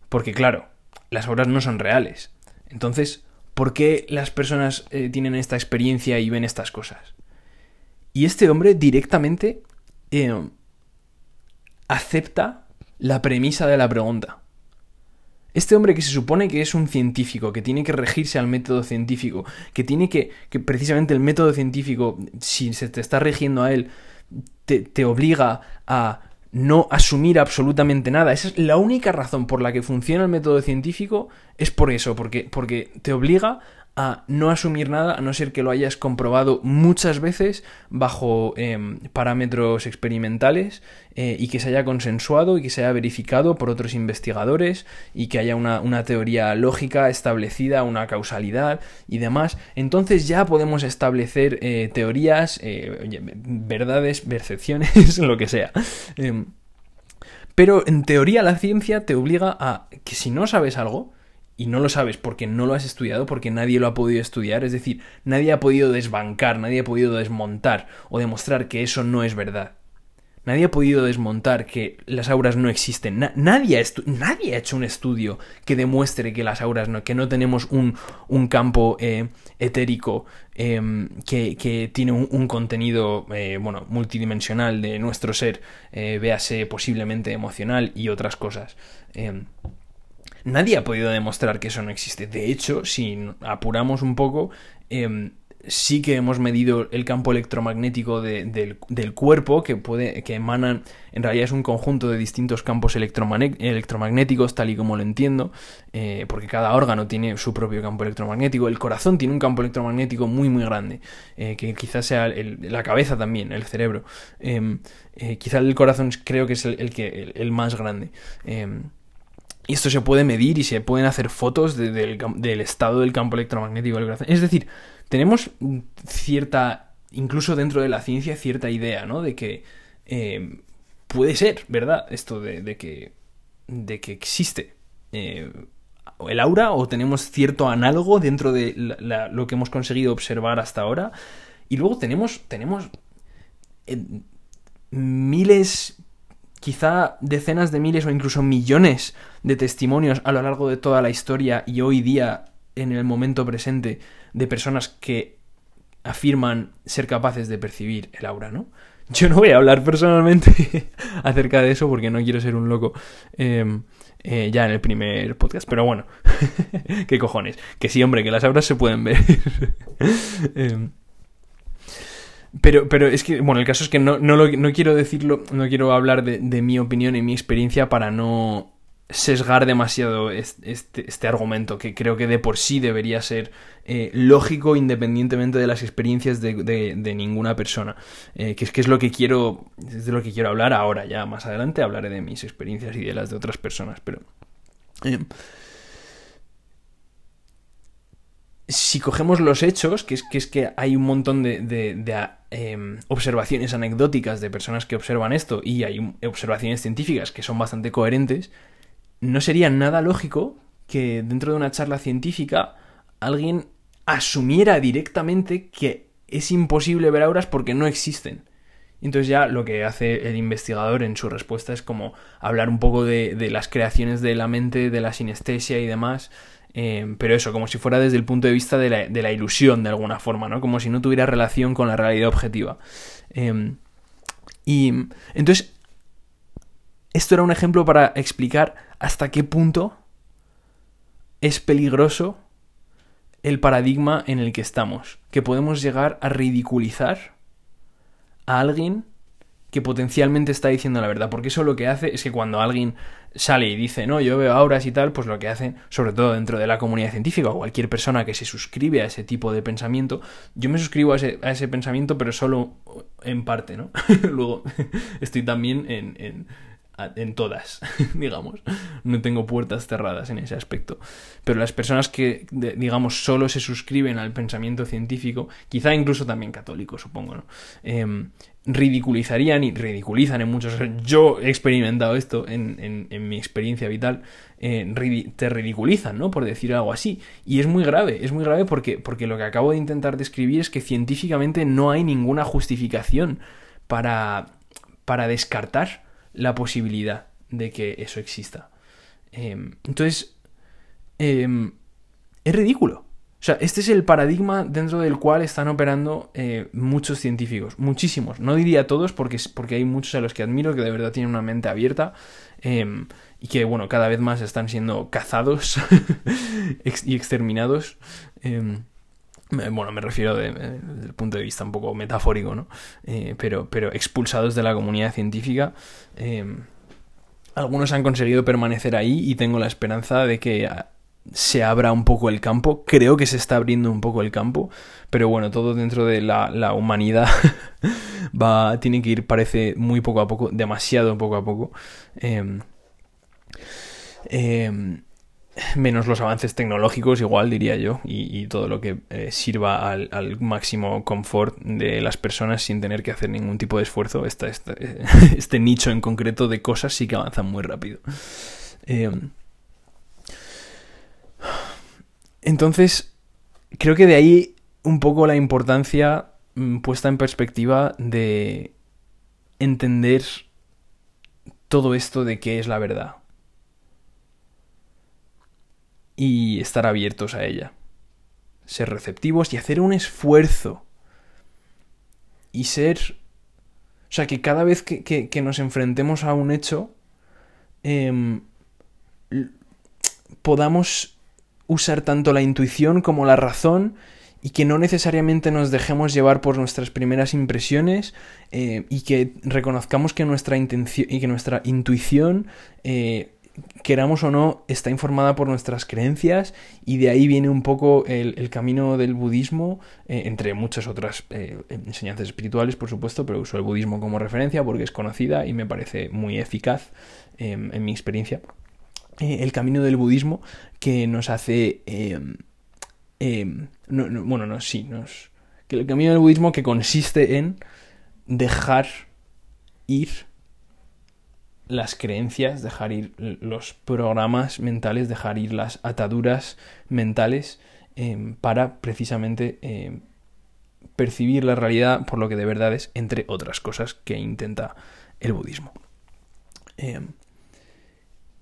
porque claro, las auras no son reales. Entonces, ¿por qué las personas eh, tienen esta experiencia y ven estas cosas? Y este hombre directamente eh, acepta la premisa de la pregunta. Este hombre que se supone que es un científico, que tiene que regirse al método científico, que tiene que, que precisamente el método científico, si se te está regiendo a él, te, obliga a no asumir absolutamente nada. Esa es la única razón por la que funciona el método científico, es por eso, porque, porque te obliga a no asumir nada a no ser que lo hayas comprobado muchas veces bajo em, parámetros experimentales eh, y que se haya consensuado y que se haya verificado por otros investigadores y que haya una, teoría lógica establecida, una causalidad y demás. Entonces ya podemos establecer eh, teorías, eh, verdades, *laughs* percepciones, lo que sea. Em, pero en teoría la ciencia te obliga a que si no sabes algo, y no lo sabes porque no lo has estudiado, porque nadie lo ha podido estudiar, es decir, nadie ha podido desbancar, nadie ha podido desmontar o demostrar que eso no es verdad. Nadie ha podido desmontar que las auras no existen. nadie, ha nadie, ha hecho un estudio que demuestre que las auras no, que no tenemos un, un campo eh, etérico em, que, tiene un, contenido eh, bueno, multidimensional de nuestro ser, eh, véase posiblemente emocional y otras cosas. Em, Nadie ha podido demostrar que eso no existe. De hecho, si apuramos un poco, em, sí que hemos medido el campo electromagnético del, cuerpo, que puede, que emanan, en realidad es un conjunto de distintos campos electromagnéticos, tal y como lo entiendo, eh, porque cada órgano tiene su propio campo electromagnético. El corazón tiene un campo electromagnético muy, muy grande, eh, que quizás sea la cabeza también, el cerebro. Eh, quizás el corazón creo que es el, que, el más grande. Em, y esto se puede medir y se pueden hacer fotos del, estado del campo electromagnético del corazón. Es decir, tenemos cierta, incluso dentro de la ciencia, cierta idea, ¿no? De que eh, puede ser, ¿verdad? Esto de, que, de que existe eh, el aura o tenemos cierto análogo dentro de lo que hemos conseguido observar hasta ahora. Y luego tenemos, tenemos eh, miles, quizá decenas de miles o incluso millones de testimonios a lo largo de toda la historia y hoy día en el momento presente de personas que afirman ser capaces de percibir el aura, ¿no? Yo no voy a hablar personalmente *laughs* acerca de eso porque no quiero ser un loco em, eh, ya en el primer podcast, pero bueno, *laughs* qué cojones. Que sí, hombre, que las auras se pueden ver. *laughs* Em, pero, pero es que, bueno, el caso es que no, no, no quiero decirlo, no quiero hablar de, de, mi opinión y mi experiencia para no sesgar demasiado este, este, argumento, que creo que de por sí debería ser eh, lógico independientemente de las experiencias de, de, ninguna persona. Eh, que es que es lo que quiero. Es de lo que quiero hablar ahora, ya más adelante hablaré de mis experiencias y de las de otras personas. Pero. Eh, si cogemos los hechos, que es que, es que hay un montón de, ah, em, observaciones anecdóticas de personas que observan esto y hay observaciones científicas que son bastante coherentes, no sería nada lógico que dentro de una charla científica alguien asumiera directamente que es imposible ver auras porque no existen. Entonces ya lo que hace el investigador en su respuesta es como hablar un poco de, de las creaciones de la mente, de la sinestesia y demás, eh, pero eso, como si fuera desde el punto de vista de la, ilusión de alguna forma, ¿no? Como si no tuviera relación con la realidad objetiva. Eh, y entonces, esto era un ejemplo para explicar hasta qué punto es peligroso el paradigma en el que estamos, que podemos llegar a ridiculizar a alguien que potencialmente está diciendo la verdad, porque eso lo que hace es que cuando alguien sale y dice, no, yo veo auras y tal, pues lo que hacen, sobre todo dentro de la comunidad científica o cualquier persona que se suscribe a ese tipo de pensamiento, yo me suscribo a ese, a ese pensamiento, pero solo en parte, ¿no? *laughs* Luego *laughs* estoy también en en todas, *laughs* digamos. No tengo puertas cerradas en ese aspecto. Pero las personas que, digamos, solo se suscriben al pensamiento científico, quizá incluso también católico, supongo, ¿no? Em, ridiculizarían y ridiculizan en muchos... Yo he experimentado esto en, mi experiencia vital. Eh, te ridiculizan, ¿no? Por decir algo así. Y es muy grave, es muy grave porque, porque lo que acabo de intentar describir es que científicamente no hay ninguna justificación para, para descartar la posibilidad de que eso exista. Em, entonces, em, es ridículo. O sea, este es el paradigma dentro del cual están operando eh, muchos científicos, muchísimos. No diría todos porque, porque hay muchos a los que admiro que de verdad tienen una mente abierta em, y que, bueno, cada vez más están siendo cazados *laughs* y exterminados. Bueno, me refiero desde el punto de vista un poco metafórico, ¿no? Eh, pero, pero expulsados de la comunidad científica. Em, algunos han conseguido permanecer ahí y tengo la esperanza de que se abra un poco el campo. Creo que se está abriendo un poco el campo, pero bueno, todo dentro de la, humanidad *laughs* va, tiene que ir, parece, muy poco a poco, demasiado poco a poco. Eh, menos los avances tecnológicos, igual diría yo, y, todo lo que eh, sirva al, máximo confort de las personas sin tener que hacer ningún tipo de esfuerzo. *laughs* este nicho en concreto de cosas sí que avanzan muy rápido. Em, entonces, creo que de ahí un poco la importancia mm, puesta en perspectiva de entender todo esto de qué es la verdad y estar abiertos a ella. Ser receptivos y hacer un esfuerzo. Y ser... O sea, que cada vez que, nos enfrentemos a un hecho, em, podamos usar tanto la intuición como la razón y que no necesariamente nos dejemos llevar por nuestras primeras impresiones eh, y que reconozcamos que nuestra, intención, y que nuestra intuición eh, queramos o no, está informada por nuestras creencias y de ahí viene un poco el, camino del budismo, eh, entre muchas otras eh, enseñanzas espirituales, por supuesto, pero uso el budismo como referencia porque es conocida y me parece muy eficaz em, en mi experiencia. Eh, el camino del budismo que nos hace... Em, em, bueno, no, sí, nos, que el camino del budismo que consiste en dejar ir las creencias, dejar ir los programas mentales, dejar ir las ataduras mentales em, para precisamente em, percibir la realidad por lo que de verdad es, entre otras cosas que intenta el budismo. Em,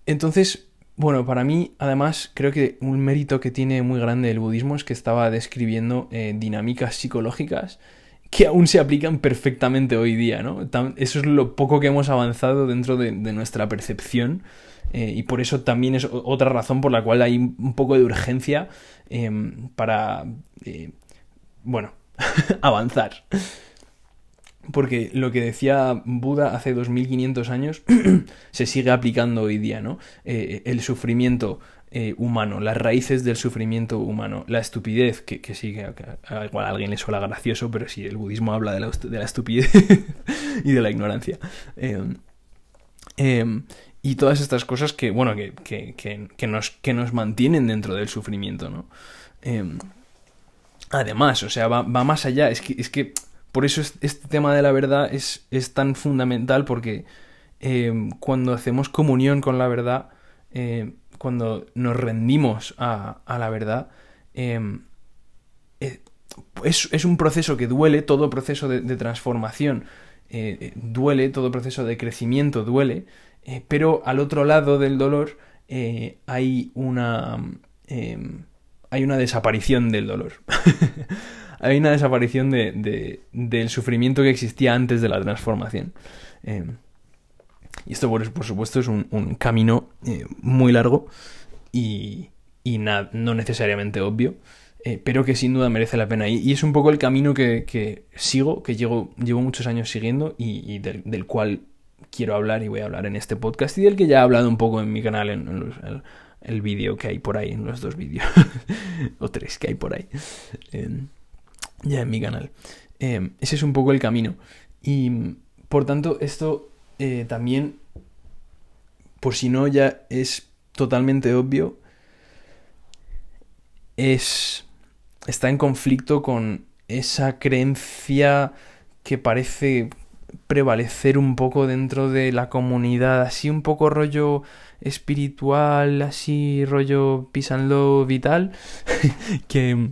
entonces, bueno, para mí, además, creo que un mérito que tiene muy grande el budismo es que estaba describiendo eh, dinámicas psicológicas que aún se aplican perfectamente hoy día, ¿no? Eso es lo poco que hemos avanzado dentro de, nuestra percepción eh, y por eso también es otra razón por la cual hay un poco de urgencia em, para, eh, bueno, *laughs* avanzar. Porque lo que decía Buda hace 2500 años *clears throat* se sigue aplicando hoy día, ¿no? Eh, el sufrimiento eh, humano, las raíces del sufrimiento humano, la estupidez, que, que sí, que, igual a alguien le suena gracioso, pero sí, el budismo habla de la, de la estupidez *laughs* y de la ignorancia. Em, em, y todas estas cosas que, bueno, que, nos, que nos mantienen dentro del sufrimiento, ¿no? Em, además, o sea, va, más allá, es que, es que por eso este tema de la verdad es, es tan fundamental porque cuando hacemos comunión con la verdad, cuando nos rendimos a, la verdad, em, eh, es, un proceso que duele, todo proceso de, transformación eh, eh, duele, todo proceso de crecimiento duele, pero al otro lado del dolor hay una... Em, hay una desaparición del dolor. *laughs* hay una desaparición de, del sufrimiento que existía antes de la transformación. Y esto, por, supuesto, es un, camino eh, muy largo y, no necesariamente obvio, eh, pero que sin duda merece la pena. Y, es un poco el camino que, sigo, que llevo, llevo, muchos años siguiendo y, del, cual quiero hablar y voy a hablar en este podcast y del que ya he hablado un poco en mi canal, en, el, vídeo que hay por ahí, en los dos vídeos, *laughs* o tres que hay por ahí, ya en mi canal. Em, ese es un poco el camino. Y por tanto, esto eh, también, por si no ya es totalmente obvio, es está en conflicto con esa creencia que parece prevalecer un poco dentro de la comunidad, así un poco rollo espiritual, así rollo peace and love y tal, *laughs* que,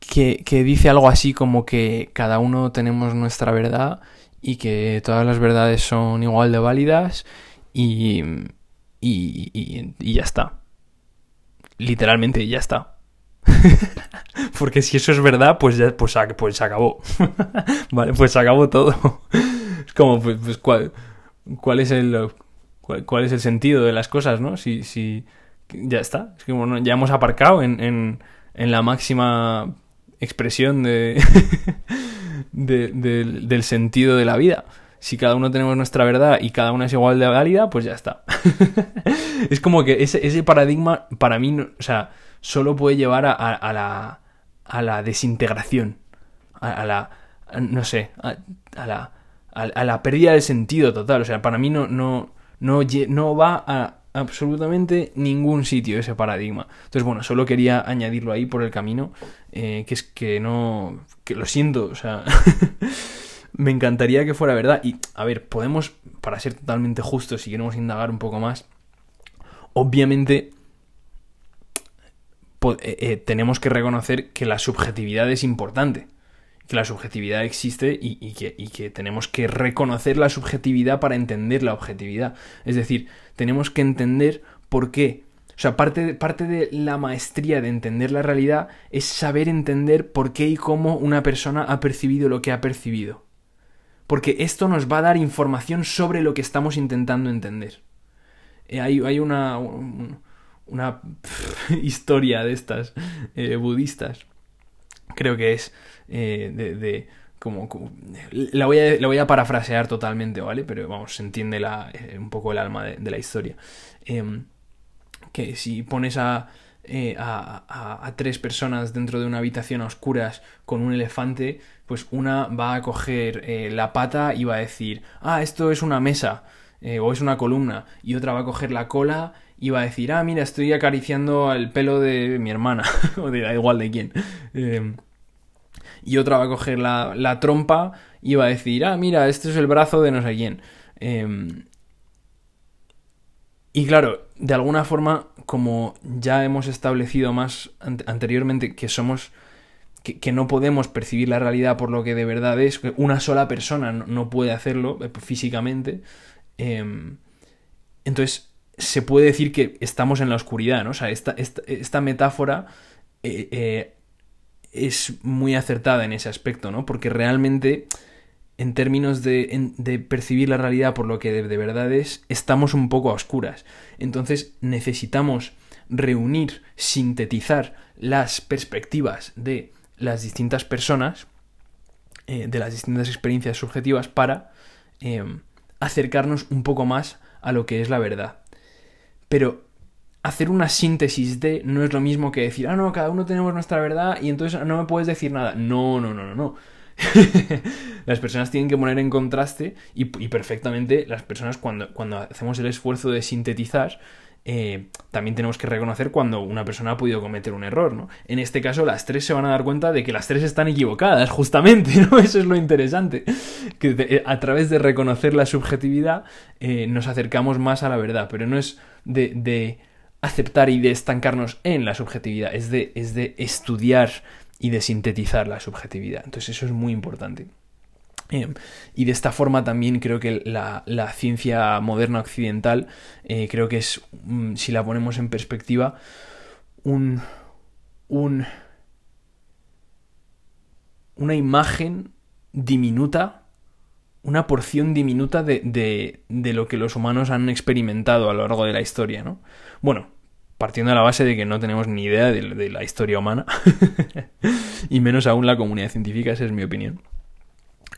que, que dice algo así como que cada uno tenemos nuestra verdad y que todas las verdades son igual de válidas y, y, y, ya está. Literalmente ya está. *laughs* Porque si eso es verdad, pues ya pues, pues se acabó. *laughs* vale, pues se acabó todo. *laughs* es como, pues, pues cuál es el cuál, es el sentido de las cosas, ¿no? Si, si ya está, es que bueno, ya hemos aparcado en, en, en la máxima expresión de, del sentido de la vida. Si cada uno tenemos nuestra verdad y cada una es igual de válida, pues ya está. *laughs* es como que ese, ese paradigma, para mí, o sea, solo puede llevar a, a, la, a la desintegración, a, la, no sé, a, la, a, la pérdida de sentido total. O sea, para mí no, no, no, no va a absolutamente ningún sitio ese paradigma. Entonces, bueno, solo quería añadirlo ahí por el camino, eh, que es que no, que lo siento, o sea, *laughs* me encantaría que fuera verdad. Y, a ver, podemos, para ser totalmente justos, si queremos indagar un poco más, obviamente eh, eh, tenemos que reconocer que la subjetividad es importante que la subjetividad existe y, que, tenemos que reconocer la subjetividad para entender la objetividad. Es decir, tenemos que entender por qué. O sea, parte parte de la maestría de entender la realidad es saber entender por qué y cómo una persona ha percibido lo que ha percibido. Porque esto nos va a dar información sobre lo que estamos intentando entender. Eh, hay, hay, una, una *laughs* historia de estas eh, budistas, creo que es eh, de, como, la, voy a, la, voy a, parafrasear totalmente, ¿vale? Pero vamos, se entiende la, eh, un poco el alma de, la historia. Em, que si pones a, eh, a, a, tres personas dentro de una habitación a oscuras con un elefante, pues una va a coger la pata y va a decir, ah, esto es una mesa o es una columna, y otra va a coger la cola y va a decir, ah, mira, estoy acariciando el pelo de mi hermana, *laughs* o de da igual de quién. Em, y otra va a coger la, trompa y va a decir, ah, mira, este es el brazo de no sé quién. Em, y claro, de alguna forma, como ya hemos establecido más anteriormente que somos... Que, no podemos percibir la realidad por lo que de verdad es, que una sola persona no, puede hacerlo eh, físicamente, em, entonces se puede decir que estamos en la oscuridad, ¿no? O sea, esta, esta, metáfora eh, eh, es muy acertada en ese aspecto, ¿no? Porque realmente, en términos de, percibir la realidad por lo que de, verdad es, estamos un poco a oscuras. Entonces necesitamos reunir, sintetizar las perspectivas de las distintas personas, eh, de las distintas experiencias subjetivas, para acercarnos un poco más a lo que es la verdad. Pero hacer una síntesis de no es lo mismo que decir, ah, no, cada uno tenemos nuestra verdad y entonces no me puedes decir nada. No, no, no, no, no. *laughs* las personas tienen que poner en contraste y, perfectamente las personas cuando, cuando hacemos el esfuerzo de sintetizar, eh, también tenemos que reconocer cuando una persona ha podido cometer un error, ¿no? En este caso, las tres se van a dar cuenta de que las tres están equivocadas, justamente, ¿no? *laughs* Eso es lo interesante. Que eh, a través de reconocer la subjetividad eh, nos acercamos más a la verdad, pero no es de, de aceptar y de estancarnos en la subjetividad, es de, es de estudiar y de sintetizar la subjetividad. Entonces eso es muy importante. Eh, y de esta forma también creo que la, ciencia moderna occidental, eh, creo que es, mm, si la ponemos en perspectiva, un, un, una imagen diminuta una porción diminuta de, de, de, lo que los humanos han experimentado a lo largo de la historia, ¿no? Bueno, partiendo de la base de que no tenemos ni idea de, la historia humana, *laughs* y menos aún la comunidad científica, esa es mi opinión.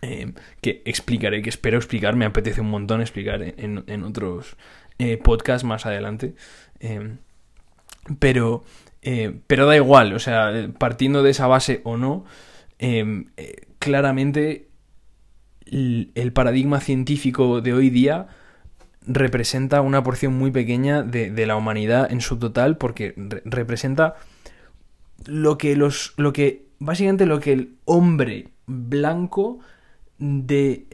Eh, que explicaré, que espero explicar, me apetece un montón explicar en, en otros eh, podcasts más adelante. Eh, pero, pero da igual, o sea, partiendo de esa base o no, claramente el paradigma científico de hoy día representa una porción muy pequeña de, la humanidad en su total porque representa lo que los lo que básicamente lo que el hombre blanco de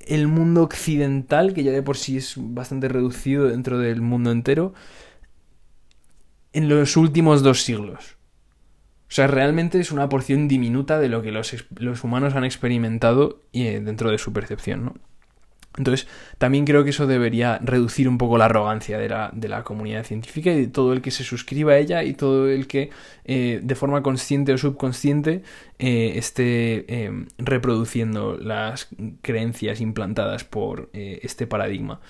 el mundo occidental que ya de por sí es bastante reducido dentro del mundo entero en los últimos dos siglos o sea, realmente es una porción diminuta de lo que los, humanos han experimentado eh, dentro de su percepción, ¿no? Entonces, también creo que eso debería reducir un poco la arrogancia de la, de la comunidad científica y de todo el que se suscriba a ella y todo el que eh, de forma consciente o subconsciente eh, esté reproduciendo las creencias implantadas por este paradigma.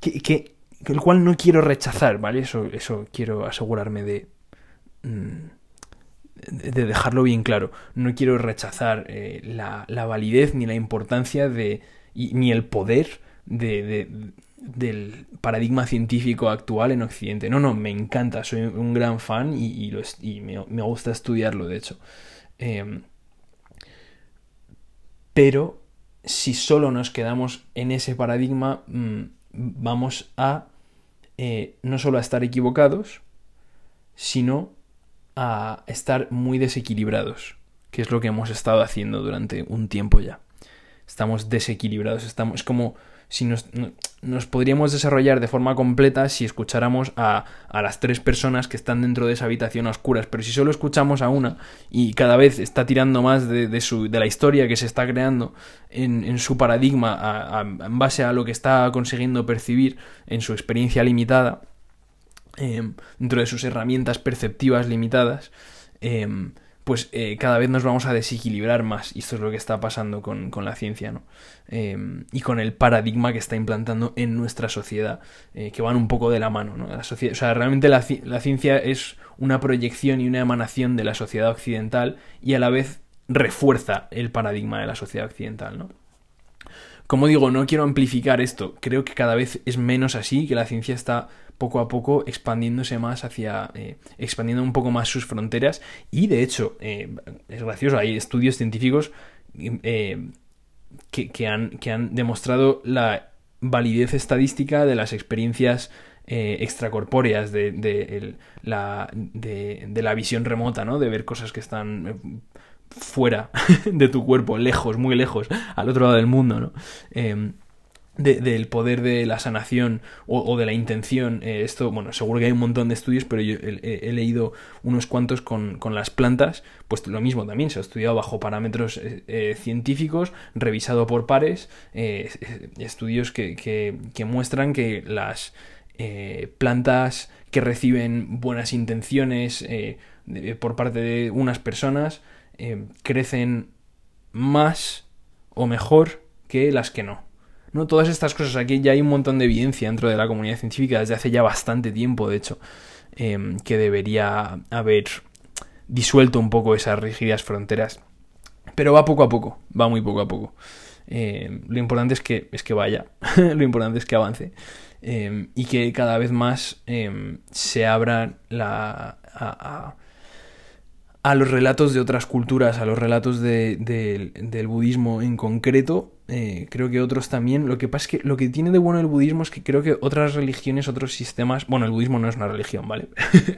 Que, el cual no quiero rechazar, ¿vale? Eso, eso quiero asegurarme de, mm, de dejarlo bien claro. No quiero rechazar la, la validez ni la importancia de ni el poder de, del paradigma científico actual en Occidente. No, no, me encanta, soy un gran fan y, me, gusta estudiarlo, de hecho. Em, pero si solo nos quedamos en ese paradigma, mm, vamos a eh, no solo a estar equivocados, sino a estar muy desequilibrados, que es lo que hemos estado haciendo durante un tiempo ya. Estamos desequilibrados, estamos, es como si nos, nos, podríamos desarrollar de forma completa si escucháramos a, a, las tres personas que están dentro de esa habitación a oscuras, pero si solo escuchamos a una y cada vez está tirando más de, de, la historia que se está creando en, en su paradigma en base a lo que está consiguiendo percibir en su experiencia limitada, eh, dentro de sus herramientas perceptivas limitadas, eh, pues eh, cada vez nos vamos a desequilibrar más. Y esto es lo que está pasando con, la ciencia, ¿no? Em, y con el paradigma que está implantando en nuestra sociedad, eh, que van un poco de la mano, ¿no? La o sea, realmente la, la ciencia es una proyección y una emanación de la sociedad occidental y a la vez refuerza el paradigma de la sociedad occidental, ¿no? Como digo, no quiero amplificar esto, creo que cada vez es menos así, que la ciencia está poco a poco expandiéndose más hacia, eh, expandiendo un poco más sus fronteras y de hecho, eh, es gracioso, hay estudios científicos eh, que, han, que han demostrado la validez estadística de las experiencias extracorpóreas de, de, la, de, de, la visión remota, ¿no? De ver cosas que están fuera *laughs* de tu cuerpo, lejos, muy lejos, al otro lado del mundo, ¿no? Del poder de la sanación o, de la intención. Eh, esto, bueno, seguro que hay un montón de estudios, pero yo he, leído unos cuantos con, con, las plantas. Pues lo mismo también, se ha estudiado bajo parámetros eh, eh, científicos, revisado por pares, estudios que, que, que, muestran que las plantas que reciben buenas intenciones por parte de unas personas crecen más o mejor que las que no. No, todas estas cosas. Aquí ya hay un montón de evidencia dentro de la comunidad científica desde hace ya bastante tiempo, de hecho, em, que debería haber disuelto un poco esas rígidas fronteras. Pero va poco a poco, va muy poco a poco. Em, lo importante es que, es que vaya, *laughs* lo importante es que avance em, y que cada vez más se abra la, a, a, los relatos de otras culturas, a los relatos del budismo en concreto eh, creo que otros también. Lo que pasa es que lo que tiene de bueno el budismo es que creo que otras religiones, otros sistemas. Bueno, el budismo no es una religión, ¿vale?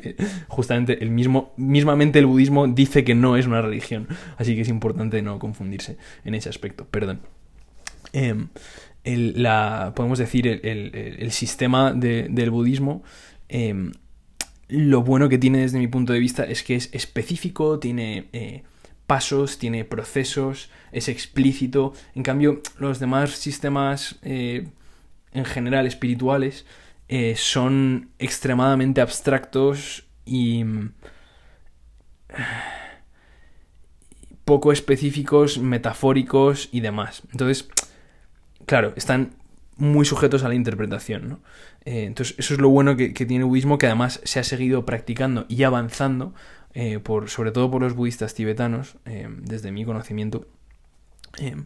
*laughs* Justamente el mismo. Mismamente el budismo dice que no es una religión. Así que es importante no confundirse en ese aspecto. Perdón. Em, la, podemos decir el, sistema del budismo. Em, lo bueno que tiene desde mi punto de vista es que es específico, tiene. Pasos, tiene procesos, es explícito. En cambio, los demás sistemas eh, en general espirituales eh, son extremadamente abstractos y poco específicos, metafóricos y demás. Entonces, claro, están muy sujetos a la interpretación. ¿no? Eh, entonces, eso es lo bueno que, que, tiene el budismo, que además se ha seguido practicando y avanzando eh, sobre todo por los budistas tibetanos, eh, desde mi conocimiento, eh,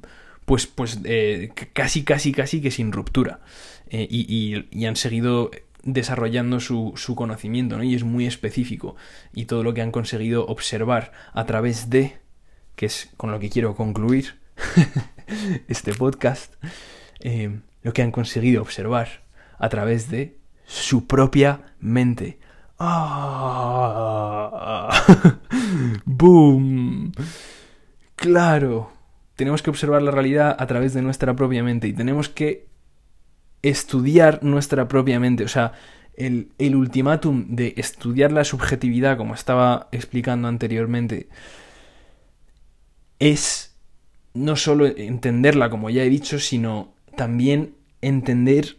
pues, pues casi, casi, casi que sin ruptura. Y, han seguido desarrollando su, su conocimiento, ¿no? Y es muy específico. Y todo lo que han conseguido observar a través de, que es con lo que quiero concluir *laughs* este podcast, lo que han conseguido observar a través de su propia mente. ¡Ah! *laughs* ¡Boom! Claro, tenemos que observar la realidad a través de nuestra propia mente y tenemos que estudiar nuestra propia mente. O sea, el, el ultimátum de estudiar la subjetividad, como estaba explicando anteriormente, es no solo entenderla, como ya he dicho, sino también entender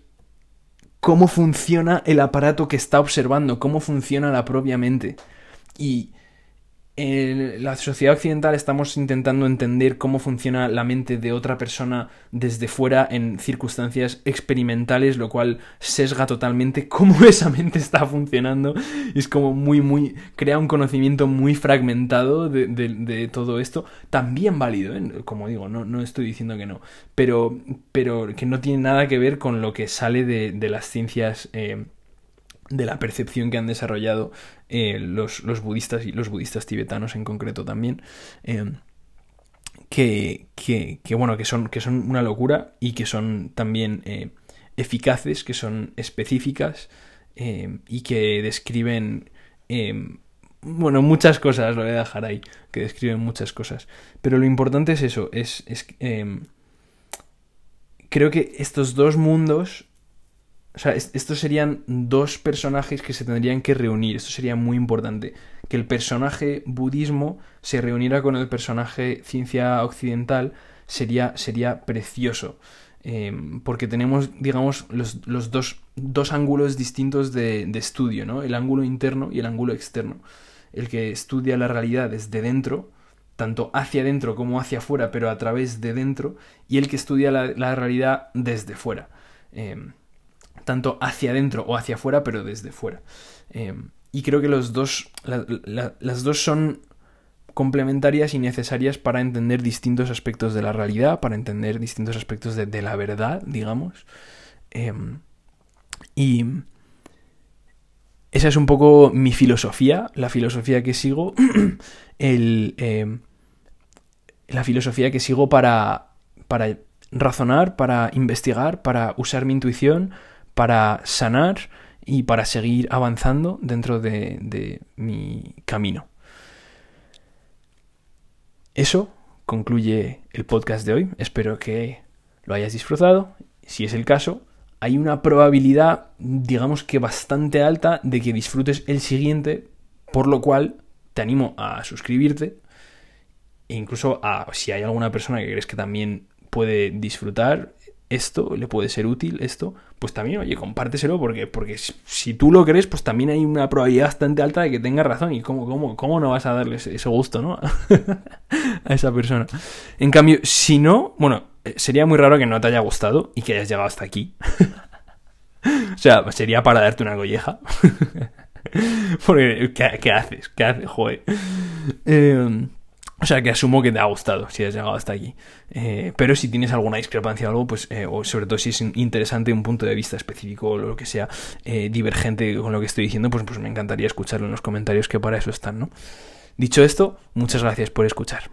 cómo funciona el aparato que está observando, cómo funciona la propia mente. Y en la sociedad occidental estamos intentando entender cómo funciona la mente de otra persona desde fuera en circunstancias experimentales, lo cual sesga totalmente *laughs* cómo esa mente está funcionando. Es como muy, muy. crea un conocimiento muy fragmentado de, todo esto. También válido, ¿eh? como digo, no, no estoy diciendo que no. Pero, pero que no tiene nada que ver con lo que sale de, las ciencias. Eh, de la percepción que han desarrollado eh, los, budistas y los budistas tibetanos en concreto también. Eh, que, que, bueno, que son, que son una locura y que son también eh, eficaces, que son específicas y que describen, bueno, muchas cosas, lo voy a dejar ahí, que describen muchas cosas. Pero lo importante es eso, es, es creo que estos dos mundos o sea, estos serían dos personajes que se tendrían que reunir. Esto sería muy importante. Que el personaje budismo se reuniera con el personaje ciencia occidental sería, sería precioso. Em, porque tenemos, digamos, los, dos, dos, ángulos distintos de, de, estudio, ¿no? El ángulo interno y el ángulo externo. El que estudia la realidad desde dentro, tanto hacia adentro como hacia afuera, pero a través de dentro, y el que estudia la, realidad desde fuera. Em, tanto hacia adentro o hacia afuera, pero desde fuera. Eh, y creo que los dos, las dos son complementarias y necesarias para entender distintos aspectos de la realidad, para entender distintos aspectos de, la verdad, digamos. Eh, y esa es un poco mi filosofía, la filosofía que sigo, *clears throat* el, eh, la filosofía que sigo para, para razonar, para investigar, para usar mi intuición, para sanar y para seguir avanzando dentro de, mi camino. Eso concluye el podcast de hoy. Espero que lo hayas disfrutado. Si es el caso, hay una probabilidad, digamos que bastante alta, de que disfrutes el siguiente, por lo cual te animo a suscribirte e incluso a si hay alguna persona que crees que también puede disfrutar esto, le puede ser útil esto, pues también, oye, compárteselo porque, porque si tú lo crees, pues también hay una probabilidad bastante alta de que tenga razón. ¿Y cómo, cómo, cómo no vas a darle ese gusto, no? *laughs* a esa persona. En cambio, si no, bueno, eh, sería muy raro que no te haya gustado y que hayas llegado hasta aquí. *laughs* o sea, sería para darte una golleja. *laughs* porque, ¿qué, haces? ¿Qué haces? Joder. Eh, o sea que asumo que te ha gustado si has llegado hasta aquí. Eh, pero si tienes alguna discrepancia o algo, pues, eh, o sobre todo si es interesante un punto de vista específico o lo que sea eh, divergente con lo que estoy diciendo, pues, pues me encantaría escucharlo en los comentarios que para eso están, ¿no? Dicho esto, muchas gracias por escuchar.